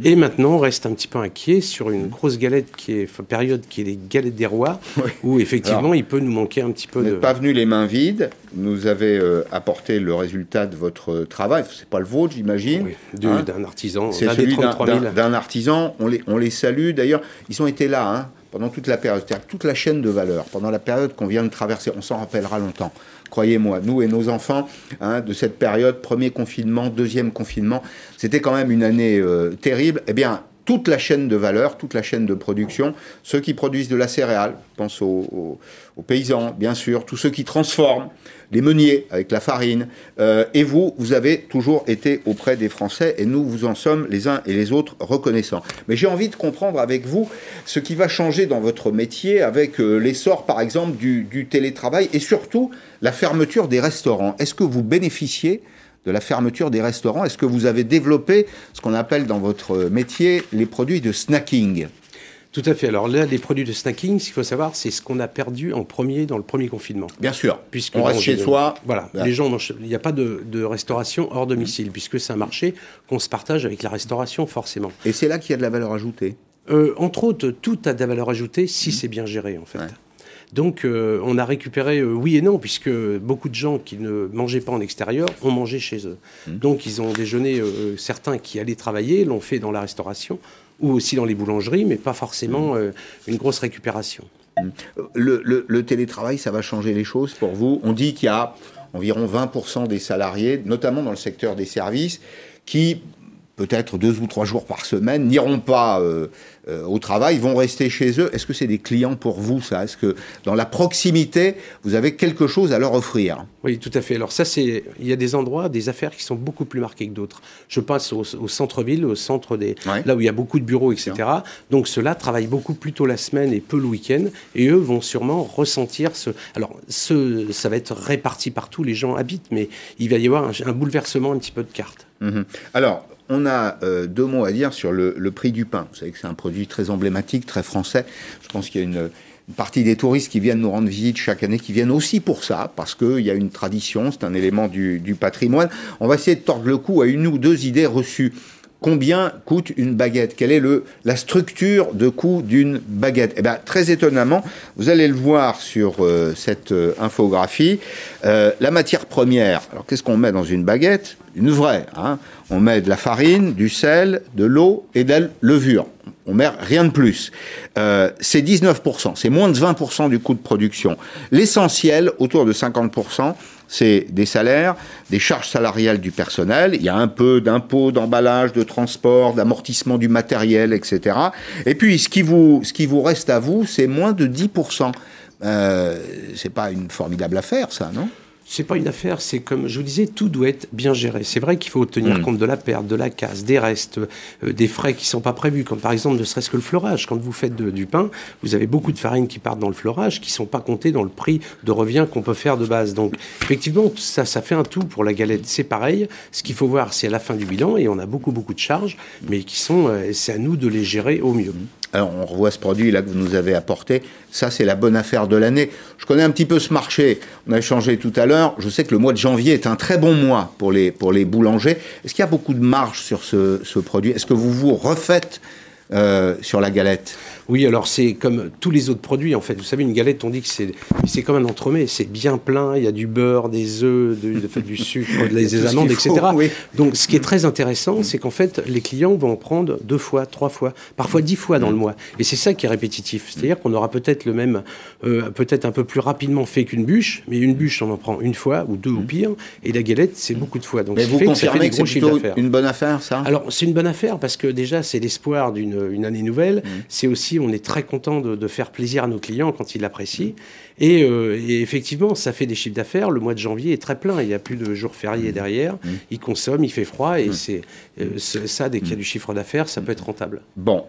Et maintenant, on reste un petit peu inquiet sur une grosse galette qui est, période qui est les galettes des rois, où effectivement, Alors, il peut nous manquer un petit peu Vous de. n'êtes pas venu les mains vides. Nous avez euh, apporté le résultat de votre travail. C'est pas le vôtre, j'imagine. Hein d'un artisan, C'est celui d'un- 33 000. d'un d'un artisan. On les, on les salue. D'ailleurs, ils ont été là hein, pendant toute la période. C'est-à-dire toute la chaîne de valeur. Pendant la période qu'on vient de traverser. On s'en rappellera longtemps. Croyez-moi, nous et nos enfants, hein, de cette période, premier confinement, deuxième confinement, c'était quand même une année euh, terrible. Eh bien, toute la chaîne de valeur, toute la chaîne de production, ceux qui produisent de la céréale, je pense aux, paysans, bien sûr, tous ceux qui transforment, les meuniers avec la farine, euh, et vous, vous avez toujours été auprès des Français, et nous vous en sommes les uns et les autres reconnaissants. Mais j'ai envie de comprendre avec vous ce qui va changer dans votre métier avec euh, l'essor, par exemple, du, du télétravail, et surtout la fermeture des restaurants. Est-ce que vous bénéficiez de la fermeture des restaurants Est-ce que vous avez développé ce qu'on appelle dans votre métier les produits de snacking? Tout à fait. Alors là, les produits de snacking, ce qu'il faut savoir, c'est ce qu'on a perdu en premier dans le premier confinement. Bien sûr. Puisque On reste chez soi. Voilà. Les gens, mangent- il n'y a pas de, de restauration hors domicile, puisque c'est un marché qu'on se partage avec la restauration, forcément. Et c'est là qu'il y a de la valeur ajoutée? Euh, entre autres, tout a de la valeur ajoutée si c'est bien géré, en fait. Donc, euh, on a récupéré, euh, oui et non, puisque beaucoup de gens qui ne mangeaient pas en extérieur ont mangé chez eux. Donc, ils ont déjeuné, euh, certains qui allaient travailler l'ont fait dans la restauration ou aussi dans les boulangeries, mais pas forcément euh, une grosse récupération. Le, le- le télétravail, ça va changer les choses pour vous? On dit qu'il y a environ 20% des salariés, notamment dans le secteur des services, qui, peut-être deux ou trois jours par semaine, n'iront pas euh, euh, au travail, vont rester chez eux. Est-ce que c'est des clients pour vous, ça? Est-ce que dans la proximité, vous avez quelque chose à leur offrir? Oui, tout à fait. Alors ça, c'est il y a des endroits, des affaires qui sont beaucoup plus marquées que d'autres. Je passe au, au centre-ville, au centre des là où il y a beaucoup de bureaux, etc. Donc ceux-là travaillent beaucoup plus tôt la semaine et peu le week-end, et eux vont sûrement ressentir ce. Alors ce, ça va être réparti partout, les gens habitent, mais il va y avoir un, un bouleversement un petit peu de carte. Mhm. Alors, on a euh, deux mots à dire sur le, prix du pain. Vous savez que c'est un produit très emblématique, très français. Je pense qu'il y a une, partie des touristes qui viennent nous rendre visite chaque année, qui viennent aussi pour ça, parce qu'il y a une tradition, c'est un élément du, patrimoine. On va essayer de tordre le cou à une ou deux idées reçues. combien coûte une baguette? Quelle est le, la structure de coût d'une baguette? Eh bien, très étonnamment, vous allez le voir sur euh, cette euh, infographie, la matière première. Alors, qu'est-ce qu'on met dans une baguette? Une vraie. Hein on met de la farine, du sel, de l'eau et de la levure. On met rien de plus. c'est 19%, c'est moins de 20% du coût de production. L'essentiel, autour de 50%, c'est des salaires, des charges salariales du personnel, il y a un peu d'impôts, d'emballage, de transport, d'amortissement du matériel, etc. Et puis, ce qui vous, ce qui reste à vous, c'est moins de 10%. Euh, c'est pas une formidable affaire, ça, non? C'est pas une affaire, c'est comme je vous disais, tout doit être bien géré. C'est vrai qu'il faut tenir mm. compte de la perte, de la casse, des restes, euh, des frais qui sont pas prévus, comme par exemple ne serait-ce que le fleurage. Quand vous faites du pain, vous avez beaucoup de farines qui partent dans le fleurage, qui sont pas comptées dans le prix de revient qu'on peut faire de base. Donc effectivement, ça, ça fait un tout pour la galette. C'est pareil. Ce qu'il faut voir, c'est à la fin du bilan, et on a beaucoup beaucoup de charges, mais qui sont, euh, c'est à nous de les gérer au mieux. Alors on revoit ce produit là que vous nous avez apporté. Ça, c'est la bonne affaire de l'année. Je connais un petit peu ce marché. On a échangé tout à l'heure. Je sais que le mois de janvier est un très bon mois pour les, pour les boulangers. Est-ce qu'il y a beaucoup de marge sur ce, produit? Est-ce que vous vous refaites euh, sur la galette? Oui, alors c'est comme tous les autres produits en fait. Vous savez, une galette, on dit que c'est c'est comme un entremets, c'est bien plein. Il y a du beurre, des œufs, du sucre, des amandes, etc. Donc, ce qui est très intéressant, c'est qu'en fait, les clients vont en prendre deux fois, trois fois, parfois dix fois dans le mois. Et c'est ça qui est répétitif. C'est-à-dire qu'on aura peut-être le même, euh, peut-être un peu plus rapidement fait qu'une bûche, mais une bûche, on en prend une fois ou deux ou pire. Et la galette, c'est beaucoup de fois. Donc, mais vous confirmez que, c'est plutôt une bonne affaire, ça? Alors, c'est une bonne affaire parce que déjà, c'est l'espoir d'une année nouvelle. Mmh. C'est aussi on est très content de, faire plaisir à nos clients quand ils l'apprécient. Euh, et, effectivement, ça fait des chiffres d'affaires. Le mois de janvier est très plein. Il n'y a plus de jours fériés derrière. Mmh. Ils consomment, il fait froid. Et mmh. euh, c'est ça, dès qu'il y a du chiffre d'affaires, ça peut être rentable. Bon,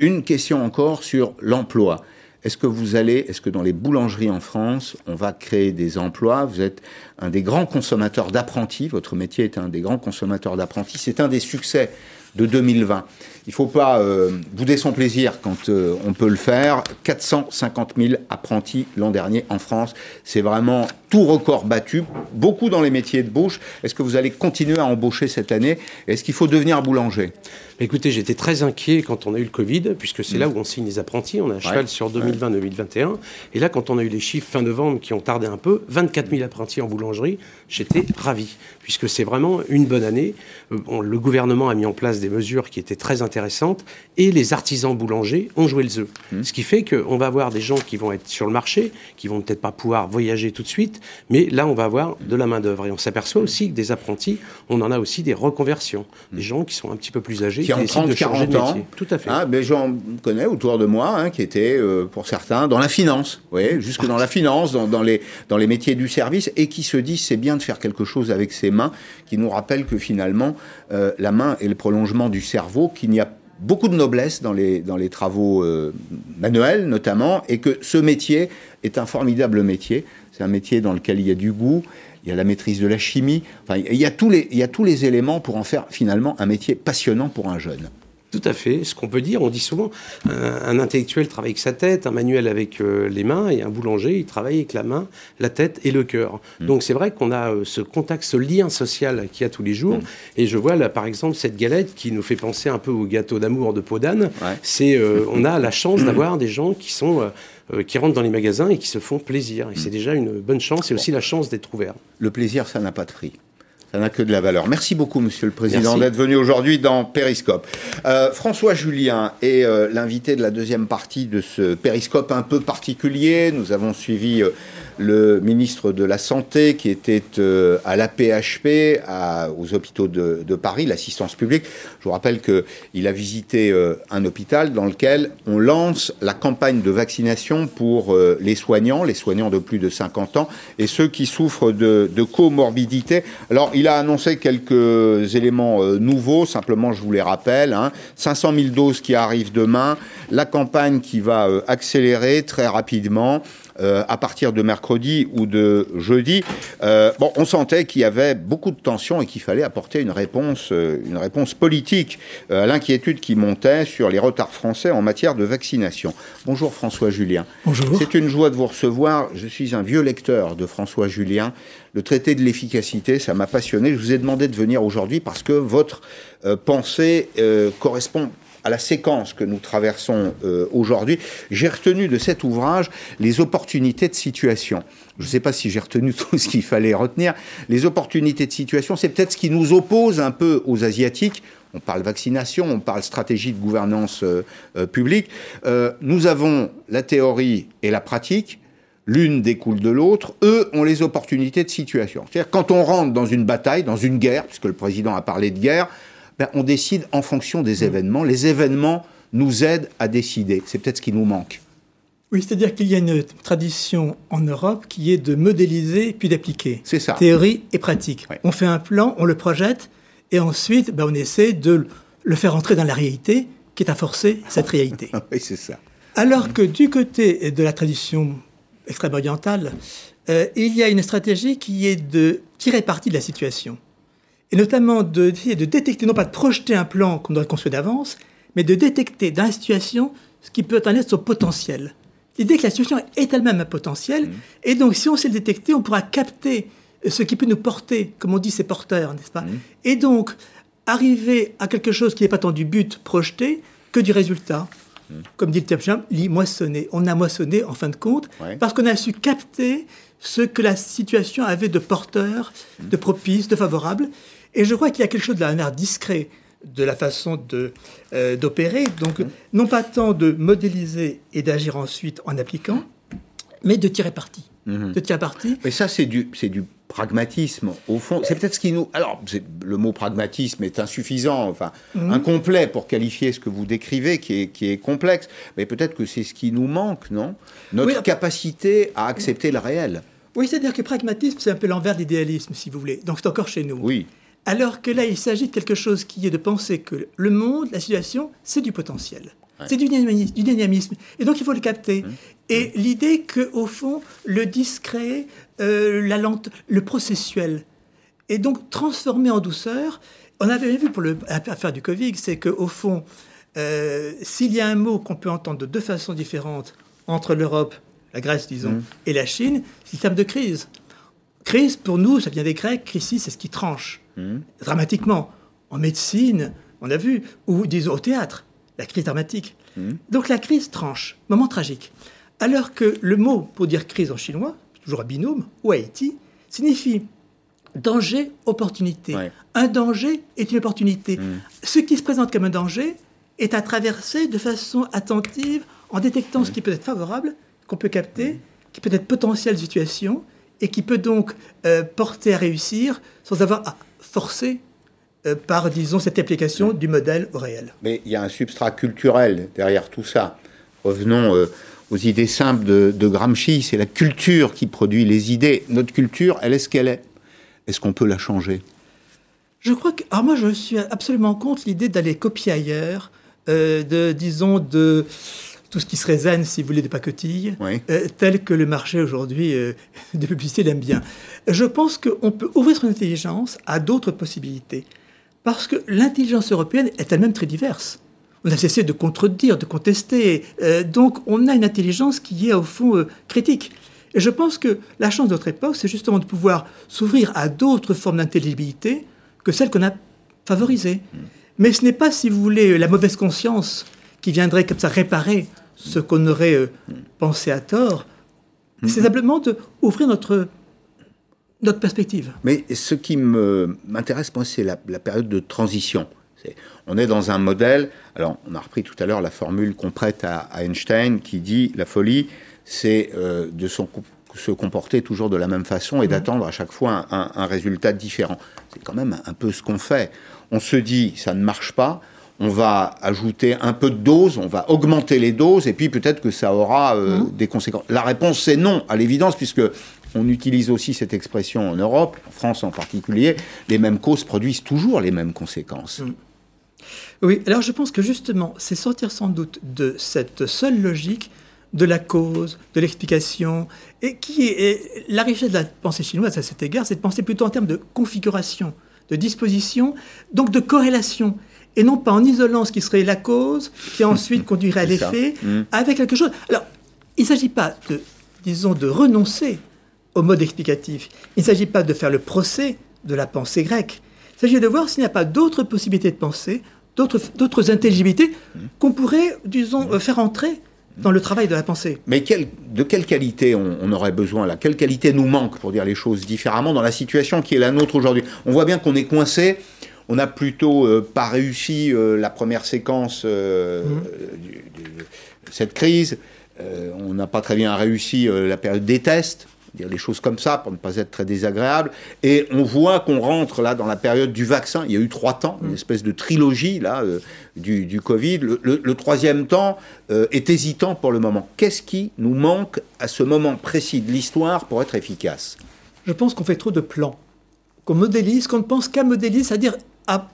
une question encore sur l'emploi. Est-ce que vous allez, est-ce que dans les boulangeries en France, on va créer des emplois? Vous êtes un des grands consommateurs d'apprentis. Votre métier est un des grands consommateurs d'apprentis. C'est un des succès de 2020. Il ne faut pas euh, bouder son plaisir quand euh, on peut le faire. 450 000 apprentis l'an dernier en France. C'est vraiment tout record battu. Beaucoup dans les métiers de bouche. Est-ce que vous allez continuer à embaucher cette année? Est-ce qu'il faut devenir boulanger? Écoutez, j'étais très inquiet quand on a eu le Covid, puisque c'est là où on signe les apprentis. On a un cheval sur 2020-2021. Et là, quand on a eu les chiffres fin novembre qui ont tardé un peu, 24 000 apprentis en boulangerie, j'étais ravi, puisque c'est vraiment une bonne année. Euh, le gouvernement a mis en place des mesures qui étaient très intéressantes et les artisans boulangers ont joué le jeu. Mmh. Ce qui fait qu'on va avoir des gens qui vont être sur le marché, qui vont peut-être pas pouvoir voyager tout de suite, mais là, on va avoir de la main-d'œuvre. Et on s'aperçoit aussi que des apprentis, on en a aussi des reconversions. Des gens qui sont un petit peu plus âgés, qui, ont 30, 40 ans. Tout à fait. Ah, mais j'en connais autour de moi hein, qui étaient, euh, pour certains, dans la finance. Oui, jusque dans la finance, dans, les, dans les métiers du service, et qui se disent c'est bien de faire quelque chose avec ses mains, qui nous rappellent que finalement, euh, la main est le prolongement du cerveau, qu'il n'y a beaucoup de noblesse dans les, dans les travaux euh, manuels notamment, et que ce métier est un formidable métier. C'est un métier dans lequel il y a du goût, il y a la maîtrise de la chimie, enfin, il, y a tous les, il y a tous les éléments pour en faire finalement un métier passionnant pour un jeune. Tout à fait. Ce qu'on peut dire, on dit souvent, un, intellectuel travaille avec sa tête, un manuel avec euh, les mains, et un boulanger, il travaille avec la main, la tête et le cœur. Mm. Donc c'est vrai qu'on a euh, ce contact, ce lien social qu'il y a tous les jours. Mm. Et je vois là, par exemple, cette galette qui nous fait penser un peu au gâteau d'amour de peau d'âne. C'est, euh, on a la chance d'avoir des gens qui sont qui rentrent dans les magasins et qui se font plaisir. Et c'est mm. déjà une bonne chance et aussi la chance d'être ouvert. Le plaisir, ça n'a pas de prix. Ça n'a que de la valeur. Merci beaucoup, Monsieur le Président, d'être venu aujourd'hui dans Périscope. Euh, François Julien est euh, l'invité de la deuxième partie de ce Périscope un peu particulier. Nous avons suivi euh, le ministre de la Santé qui était euh, à l'APHP, aux hôpitaux de, Paris, l'assistance publique. Je vous rappelle qu'il a visité euh, un hôpital dans lequel on lance la campagne de vaccination pour euh, les soignants, les soignants de plus de 50 ans et ceux qui souffrent de, comorbidité. Alors, il a annoncé quelques éléments nouveaux, simplement je vous les rappelle. Hein. 500 000 doses qui arrivent demain, la campagne qui va accélérer très rapidement. Euh, à partir de mercredi ou de jeudi, euh, bon, on sentait qu'il y avait beaucoup de tensions et qu'il fallait apporter une réponse, euh, une réponse politique à l'inquiétude qui montait sur les retards français en matière de vaccination. Bonjour François Julien. Bonjour. C'est une joie de vous recevoir. Je suis un vieux lecteur de François Julien. Le traité de l'efficacité, ça m'a passionné. Je vous ai demandé de venir aujourd'hui parce que votre euh, pensée correspond à la séquence que nous traversons euh, aujourd'hui. J'ai retenu de cet ouvrage les opportunités de situation. Je ne sais pas si j'ai retenu tout ce qu'il fallait retenir. Les opportunités de situation, c'est peut-être ce qui nous oppose un peu aux Asiatiques. On parle vaccination, on parle stratégie de gouvernance euh, euh, publique. Nous avons la théorie et la pratique. L'une découle de l'autre. Eux ont les opportunités de situation. C'est-à-dire quand on rentre dans une bataille, dans une guerre, puisque le président a parlé de guerre, ben, on décide en fonction des événements. Les événements nous aident à décider. C'est peut-être ce qui nous manque. Oui, c'est-à-dire qu'il y a une tradition en Europe qui est de modéliser puis d'appliquer. C'est ça. Théorie et pratique. On fait un plan, on le projette, et ensuite, ben, on essaie de le faire entrer dans la réalité, qui est à forcer cette réalité. oui, c'est ça. Alors que du côté de la tradition extrême-orientale, euh, il y a une stratégie qui est de tirer parti de la situation. Et notamment de, de détecter, non pas de projeter un plan qu'on doit construire d'avance, mais de détecter dans la situation ce qui peut en être son potentiel. L'idée que la situation est elle-même un potentiel, et donc si on sait le détecter, on pourra capter ce qui peut nous porter, comme on dit, c'est porteur, n'est-ce pas? Et donc, arriver à quelque chose qui n'est pas tant du but projeté que du résultat. Comme dit le terme, moissonner. On a moissonné, en fin de compte, parce qu'on a su capter ce que la situation avait de porteur, de propice, de favorable. Et je crois qu'il y a quelque chose de un air discret de la façon euh, d'opérer. Donc, non pas tant de modéliser et d'agir ensuite en appliquant, mais de tirer parti. De tirer parti. Mais ça, c'est du, c'est du pragmatisme, au fond. C'est peut-être ce qui nous... Alors, le mot pragmatisme est insuffisant, enfin, Mhm. incomplet pour qualifier ce que vous décrivez, qui est, qui est complexe. Mais peut-être que c'est ce qui nous manque, non? Notre Oui, capacité à accepter le réel. Oui, c'est-à-dire que pragmatisme, c'est un peu l'envers de l'idéalisme, si vous voulez. Donc c'est encore chez nous. Oui. Alors que là, il s'agit de quelque chose qui est de penser que le monde, la situation, c'est du potentiel. C'est du dynamisme, du dynamisme. Et donc, il faut le capter. Et l'idée que, au fond, le discret, euh, la lente, le processuel, est donc transformé en douceur. On avait vu pour l'affaire du Covid, c'est qu'au fond, euh, s'il y a un mot qu'on peut entendre de deux façons différentes entre l'Europe, la Grèce, disons, Mm. et la Chine, c'est le terme de crise. Crise, pour nous, ça vient des Grecs, crisis, c'est ce qui tranche Hmm. dramatiquement. En médecine, on a vu, ou disons au théâtre, la crise dramatique. Hmm. Donc la crise tranche, moment tragique. Alors que le mot pour dire crise en chinois, toujours à binôme, ou Haïti, signifie danger, opportunité. Un danger est une opportunité. Ce qui se présente comme un danger est à traverser de façon attentive en détectant ce qui peut être favorable, qu'on peut capter, qui peut être potentielle situation, et qui peut donc euh, porter à réussir sans avoir à forcer euh, par, disons, cette application du modèle au réel. Mais il y a un substrat culturel derrière tout ça. Revenons euh, aux idées simples de, de Gramsci. C'est la culture qui produit les idées. Notre culture, elle est ce qu'elle est. Est-ce qu'on peut la changer? Je crois que. Alors, moi, je suis absolument contre l'idée d'aller copier ailleurs, euh, de, disons, de tout ce qui serait zen, si vous voulez, des pacotilles, euh, tel que le marché aujourd'hui euh, de publicité l'aime bien. Je pense qu'on peut ouvrir son intelligence à d'autres possibilités. Parce que l'intelligence européenne est elle-même très diverse. On a cessé de contredire, de contester. euh, donc, on a une intelligence qui est, au fond, euh, critique. Et je pense que la chance de notre époque, c'est justement de pouvoir s'ouvrir à d'autres formes d'intelligibilité que celles qu'on a favorisées. Mais ce n'est pas, si vous voulez, la mauvaise conscience qui viendrait comme ça réparer ce qu'on aurait euh, pensé à tort. C'est simplement de ouvrir notre, notre perspective. Mais ce qui me- m'intéresse, moi, c'est la, la période de transition. On est dans un modèle. Alors, on a repris tout à l'heure la formule qu'on prête à, à Einstein qui dit la folie, c'est euh, de son- se comporter toujours de la même façon et d'attendre à chaque fois un, un- un résultat différent. C'est quand même un peu ce qu'on fait. On se dit, ça ne marche pas. On va ajouter un peu de dose, on va augmenter les doses, et puis peut-être que ça aura euh, des conséquences. La réponse, c'est non, à l'évidence, puisque on utilise aussi cette expression en Europe, en France en particulier. Les mêmes causes produisent toujours les mêmes conséquences. Oui, alors je pense que justement, c'est sortir sans doute de cette seule logique de la cause, de l'explication, et qui est et la richesse de la pensée chinoise à cet égard, c'est de penser plutôt en termes de configuration, de disposition, donc de corrélation, et non pas en isolant ce qui serait la cause, qui ensuite conduirait à l'effet, Mm. avec quelque chose. Alors, il ne s'agit pas de, disons, de renoncer au mode explicatif. Il ne s'agit pas de faire le procès de la pensée grecque. Il s'agit de voir s'il n'y a pas d'autres possibilités de pensée, d'autres, intelligibilités qu'on pourrait, disons, euh, faire entrer dans le travail de la pensée. Mais de quelle qualité on, on aurait besoin là? Quelle qualité nous manque, pour dire les choses différemment, dans la situation qui est la nôtre aujourd'hui? On voit bien qu'on est coincé. On n'a plutôt euh, pas réussi euh, la première séquence euh, du- du- cette crise. Euh, on n'a pas très bien réussi la période des tests, dire des choses comme ça pour ne pas être très désagréable. Et on voit qu'on rentre là dans la période du vaccin. Il y a eu trois temps, une espèce de trilogie là du, du Covid. Le, le- le troisième temps est hésitant pour le moment. Qu'est-ce qui nous manque à ce moment précis de l'histoire pour être efficace? Je pense qu'on fait trop de plans, qu'on modélise, qu'on ne pense qu'à modéliser, c'est-à-dire à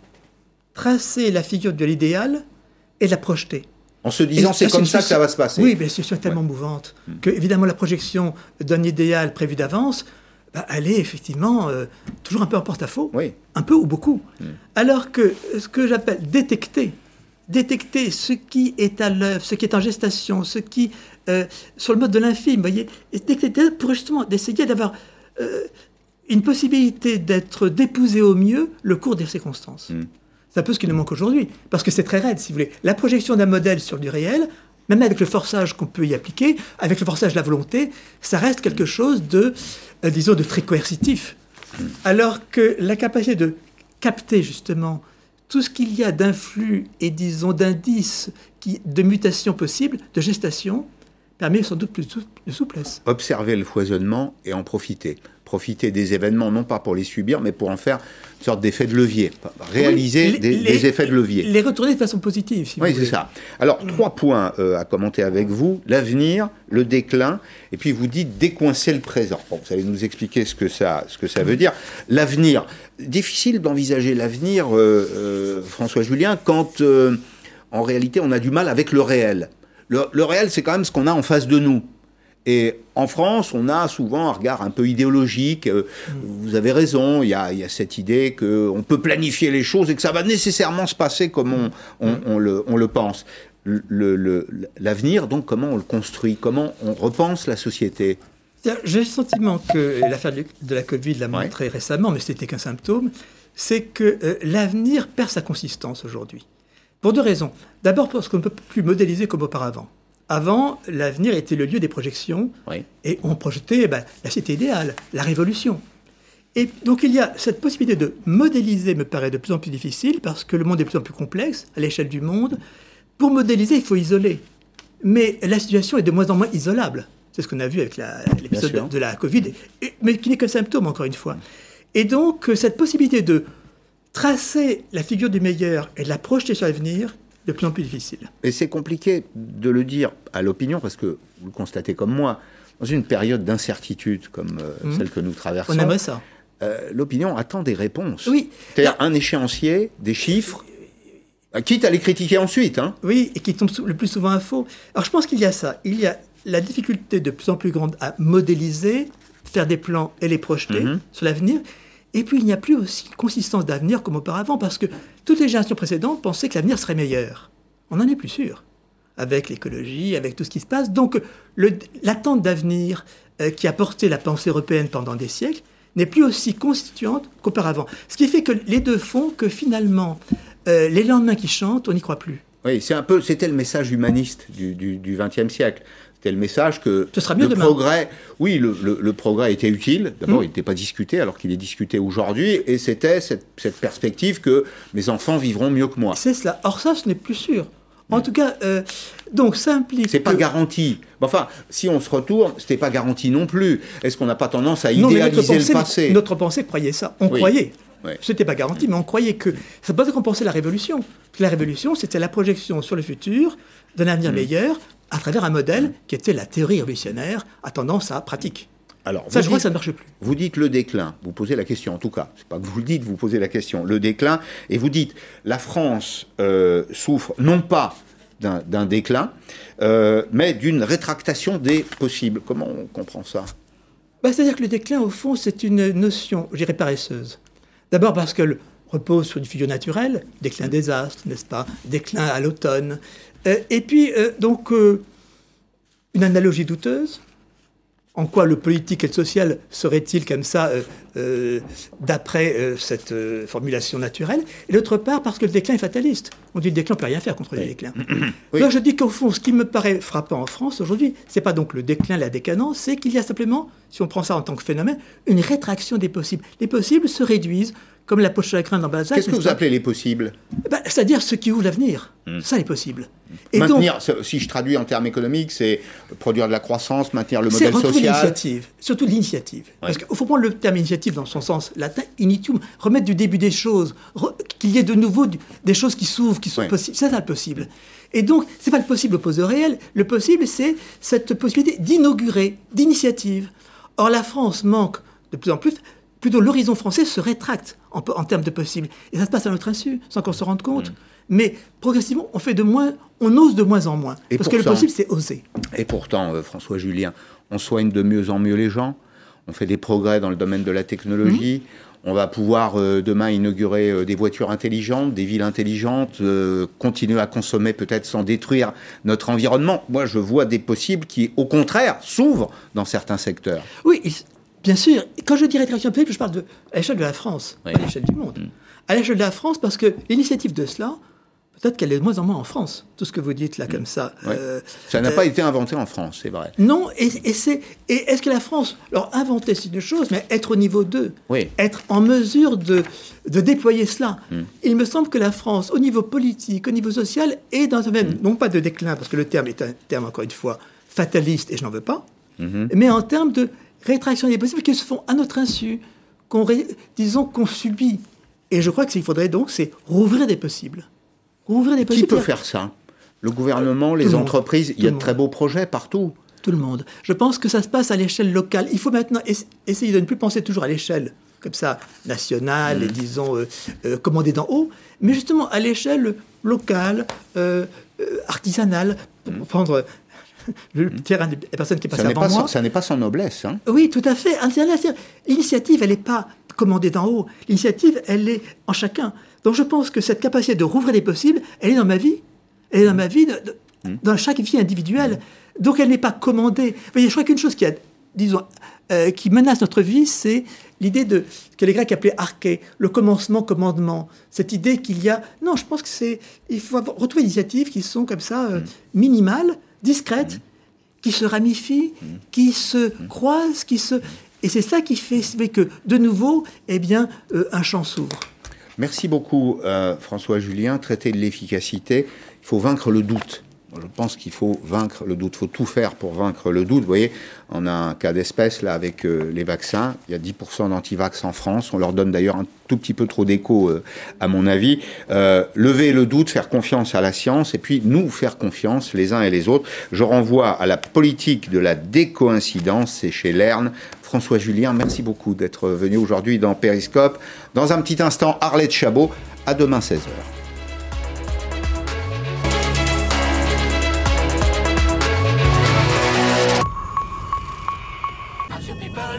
tracer la figure de l'idéal et la projeter. En se disant, c'est comme ça que ça va se passer. Oui, mais la situation est tellement mouvante que, évidemment, la projection d'un idéal prévu d'avance, bah, elle est effectivement euh, toujours un peu en porte-à-faux. Un peu ou beaucoup. Alors que ce que j'appelle détecter, détecter ce qui est à l'œuvre, ce qui est en gestation, ce qui, euh, sur le mode de l'infime, vous voyez, et détecter pour justement d'essayer d'avoir euh, une possibilité d'être d'épouser au mieux le cours des circonstances. C'est un peu ce qui nous manque aujourd'hui, parce que c'est très raide, si vous voulez. La projection d'un modèle sur du réel, même avec le forçage qu'on peut y appliquer, avec le forçage de la volonté, ça reste quelque chose de, euh, disons, de très coercitif. Alors que la capacité de capter justement tout ce qu'il y a d'influx et disons d'indices de mutation possible, de gestation, permet sans doute plus de souplesse. Observer le foisonnement et en profiter. Profiter des événements, non pas pour les subir, mais pour en faire une sorte d'effet de levier. Réaliser Oui, les- des, les- des effets de levier. Les retourner de façon positive, si Oui, c'est ça. Alors, trois points euh, à commenter avec vous. L'avenir, le déclin, et puis vous dites décoincer le présent. Bon, vous allez nous expliquer ce que ça, ce que ça veut dire. L'avenir, difficile d'envisager l'avenir, euh, euh, François Julien, quand en réalité on a du mal avec le réel. Le, le réel, c'est quand même ce qu'on a en face de nous. Et en France, on a souvent un regard un peu idéologique. Euh, Vous avez raison, il y a, il y a cette idée qu'on peut planifier les choses et que ça va nécessairement se passer comme on, on- on le, on le pense. L'avenir, donc, comment on le construit Comment on repense la société? J'ai le sentiment que l'affaire de de la Covid l'a montré récemment, mais c'était qu'un symptôme, c'est que euh, l'avenir perd sa consistance aujourd'hui. Pour deux raisons. D'abord parce qu'on ne peut plus modéliser comme auparavant. Avant, l'avenir était le lieu des projections, et on projetait ben, la cité idéale, la révolution. Et donc il y a cette possibilité de modéliser me paraît de plus en plus difficile parce que le monde est de plus en plus complexe à l'échelle du monde. Pour modéliser, il faut isoler. Mais la situation est de moins en moins isolable. C'est ce qu'on a vu avec l'épisode de la Covid, et- mais qui n'est que symptôme, encore une fois. Et donc, cette possibilité de tracer la figure du meilleur et de la projeter sur l'avenir, de plus en plus difficile. Et c'est compliqué de le dire à l'opinion parce que vous le constatez comme moi, dans une période d'incertitude comme euh, Mhm. celle que nous traversons. On aimerait ça. euh, L'opinion attend des réponses. Oui. C'est-à-dire un échéancier, des chiffres, euh, quitte à les critiquer ensuite. Hein. Oui, et qui tombe le plus souvent à faux. Alors je pense qu'il y a ça. Il y a la difficulté de plus en plus grande à modéliser, faire des plans et les projeter Mhm. sur l'avenir. Et puis il n'y a plus aussi une consistance d'avenir comme auparavant, parce que toutes les générations précédentes pensaient que l'avenir serait meilleur. On n'en est plus sûr. Avec l'écologie, avec tout ce qui se passe. Donc l'attente d'avenir euh, qui a porté la pensée européenne pendant des siècles n'est plus aussi constituante qu'auparavant. Ce qui fait que les deux font que finalement, euh, les lendemains qui chantent, on n'y croit plus. Oui, c'était le message humaniste du XXe siècle. C'était le message que Ce sera mieux le demain. progrès, oui, le, le- le progrès était utile. D'abord, Mm. il n'était pas discuté alors qu'il est discuté aujourd'hui, et c'était cette, cette perspective que mes enfants vivront mieux que moi. C'est cela. Or ça, ce n'est plus sûr. En tout cas, euh, donc ça implique. C'est pas que- garanti. Mais Enfin, si on se retourne, c'était pas garanti non plus. Est-ce qu'on n'a pas tendance à Non, mais notre idéaliser pensée, le passé notre pensée croyait ça. On Oui. croyait. Oui. C'était pas garanti, mais on croyait que. C'est pas ça qu'on pensait la révolution. La révolution, c'était la projection sur le futur d'un avenir Mm. meilleur à travers un modèle qui était la théorie révolutionnaire à tendance à pratique. Alors, Ça, je crois dites- que ça ne marche plus. Vous dites le déclin. Vous posez la question, en tout cas. C'est pas que vous le dites, vous posez la question. Le déclin. Et vous dites, la France euh, souffre non pas d'un d'un déclin, euh, mais d'une rétractation des possibles. Comment on comprend ça? Bah, C'est-à-dire que le déclin, au fond, c'est une notion, je dirais, paresseuse. D'abord parce qu'elle repose sur une figure naturelle, déclin des astres, n'est-ce pas? Déclin à l'automne. Euh, et puis, euh, donc, euh, une analogie douteuse, En quoi le politique et le social serait-il comme ça euh, euh, d'après euh, cette formulation naturelle? Et d'autre part, parce que le déclin est fataliste. On dit le déclin, on ne peut rien faire contre le déclin. Donc je dis qu'au fond, ce qui me paraît frappant en France aujourd'hui, c'est pas donc le déclin, la décadence, c'est qu'il y a simplement, si on prend ça en tant que phénomène, une rétraction des possibles. Les possibles se réduisent comme la poche chagrin dans Balzac. Qu'est-ce que vous appelez les possibles? Bah, C'est-à-dire ce qui ouvre l'avenir. Hmm. Ça, est possible. Et maintenir, si je traduis en termes économiques, c'est produire de la croissance, maintenir le modèle social. l'initiative, surtout l'initiative. Parce qu'il faut prendre le terme initiative dans son sens latin, initium, remettre du début des choses, qu'il y ait de nouveau des choses qui s'ouvrent, qui sont possibles. C'est ça le possible. Et donc, c'est pas le possible opposé au réel. Le possible, c'est cette possibilité d'inaugurer, d'initiative. Or, la France manque de plus en plus plutôt l'horizon français se rétracte en, termes de possible. Et ça se passe à notre insu, sans qu'on se rende compte. Mm. Mais progressivement, on fait de moins, on ose de moins en moins. parce que le possible, c'est oser. Et pourtant, euh, François Julien, on soigne de mieux en mieux les gens. On fait des progrès dans le domaine de la technologie. Mm. On va pouvoir euh, demain inaugurer euh, des voitures intelligentes, des villes intelligentes, continuer à consommer peut-être sans détruire notre environnement. Moi, je vois des possibles qui, au contraire, s'ouvrent dans certains secteurs. Oui, Bien sûr, quand je dis rétraction politique, je parle de, à l'échelle de la France, pas à l'échelle du monde. Mm. À l'échelle de la France, parce que l'initiative de cela, peut-être qu'elle est de moins en moins en France, tout ce que vous dites là, comme ça. Euh, ça n'a pas euh, été inventé en France, c'est vrai. Non, et, c'est, est-ce que la France, alors inventer c'est une chose, mais être au niveau 2, être en mesure de, de déployer cela, mm. il me semble que la France, au niveau politique, au niveau social, est dans un même, mm. non pas de déclin, parce que le terme est un terme, encore une fois, fataliste, et je n'en veux pas, mm-hmm. mais en termes de rétraction des possibles qui se font à notre insu, qu'on disons qu'on subit. Et je crois que ce qu'il faudrait donc, c'est rouvrir des possibles. Rouvrir des possibles. Qui peut faire ça? Le gouvernement, les entreprises, il y a de très beaux projets partout. Tout le monde. Je pense que ça se passe à l'échelle locale. Il faut maintenant essayer de ne plus penser toujours à l'échelle comme ça nationale et mmh. disons euh, euh, commandée d'en haut, mais justement à l'échelle locale, euh, artisanale. Pour mmh. prendre le terrain des personnes qui passent avant moi. ça n'est pas sans noblesse. Hein. Oui, tout à fait. L'initiative, elle n'est pas commandée d'en haut. L'initiative, elle est en chacun. Donc je pense que cette capacité de rouvrir les possibles, elle est dans ma vie. Elle est dans ma vie, hmm. dans chaque vie individuelle. Donc elle n'est pas commandée. Vous voyez, je crois qu'une chose qui, a, disons, euh, qui menace notre vie, c'est l'idée de ce que les Grecs appelaient arché, le commencement, commandement. Cette idée qu'il y a. Non, je pense que c'est. Il faut retrouver des initiatives qui sont comme ça, euh, hmm. minimales, discrètes, qui se ramifient, qui se croisent, qui se... Et c'est ça qui fait que, de nouveau, eh bien, euh, un champ s'ouvre. Merci beaucoup, euh, François Julien. Traiter de l'efficacité, il faut vaincre le doute. Je pense qu'il faut vaincre le doute, il faut tout faire pour vaincre le doute. Vous voyez, on a un cas d'espèce là avec euh, les vaccins. Il y a 10% d'antivax en France. On leur donne d'ailleurs un tout petit peu trop d'écho, euh, à mon avis. Euh, lever le doute, faire confiance à la science et puis nous faire confiance les uns et les autres. Je renvoie à la politique de la décoïncidence, c'est chez Lerne. François Julien, merci beaucoup d'être venu aujourd'hui dans Périscope. Dans un petit instant, Arlette Chabot. À demain 16h.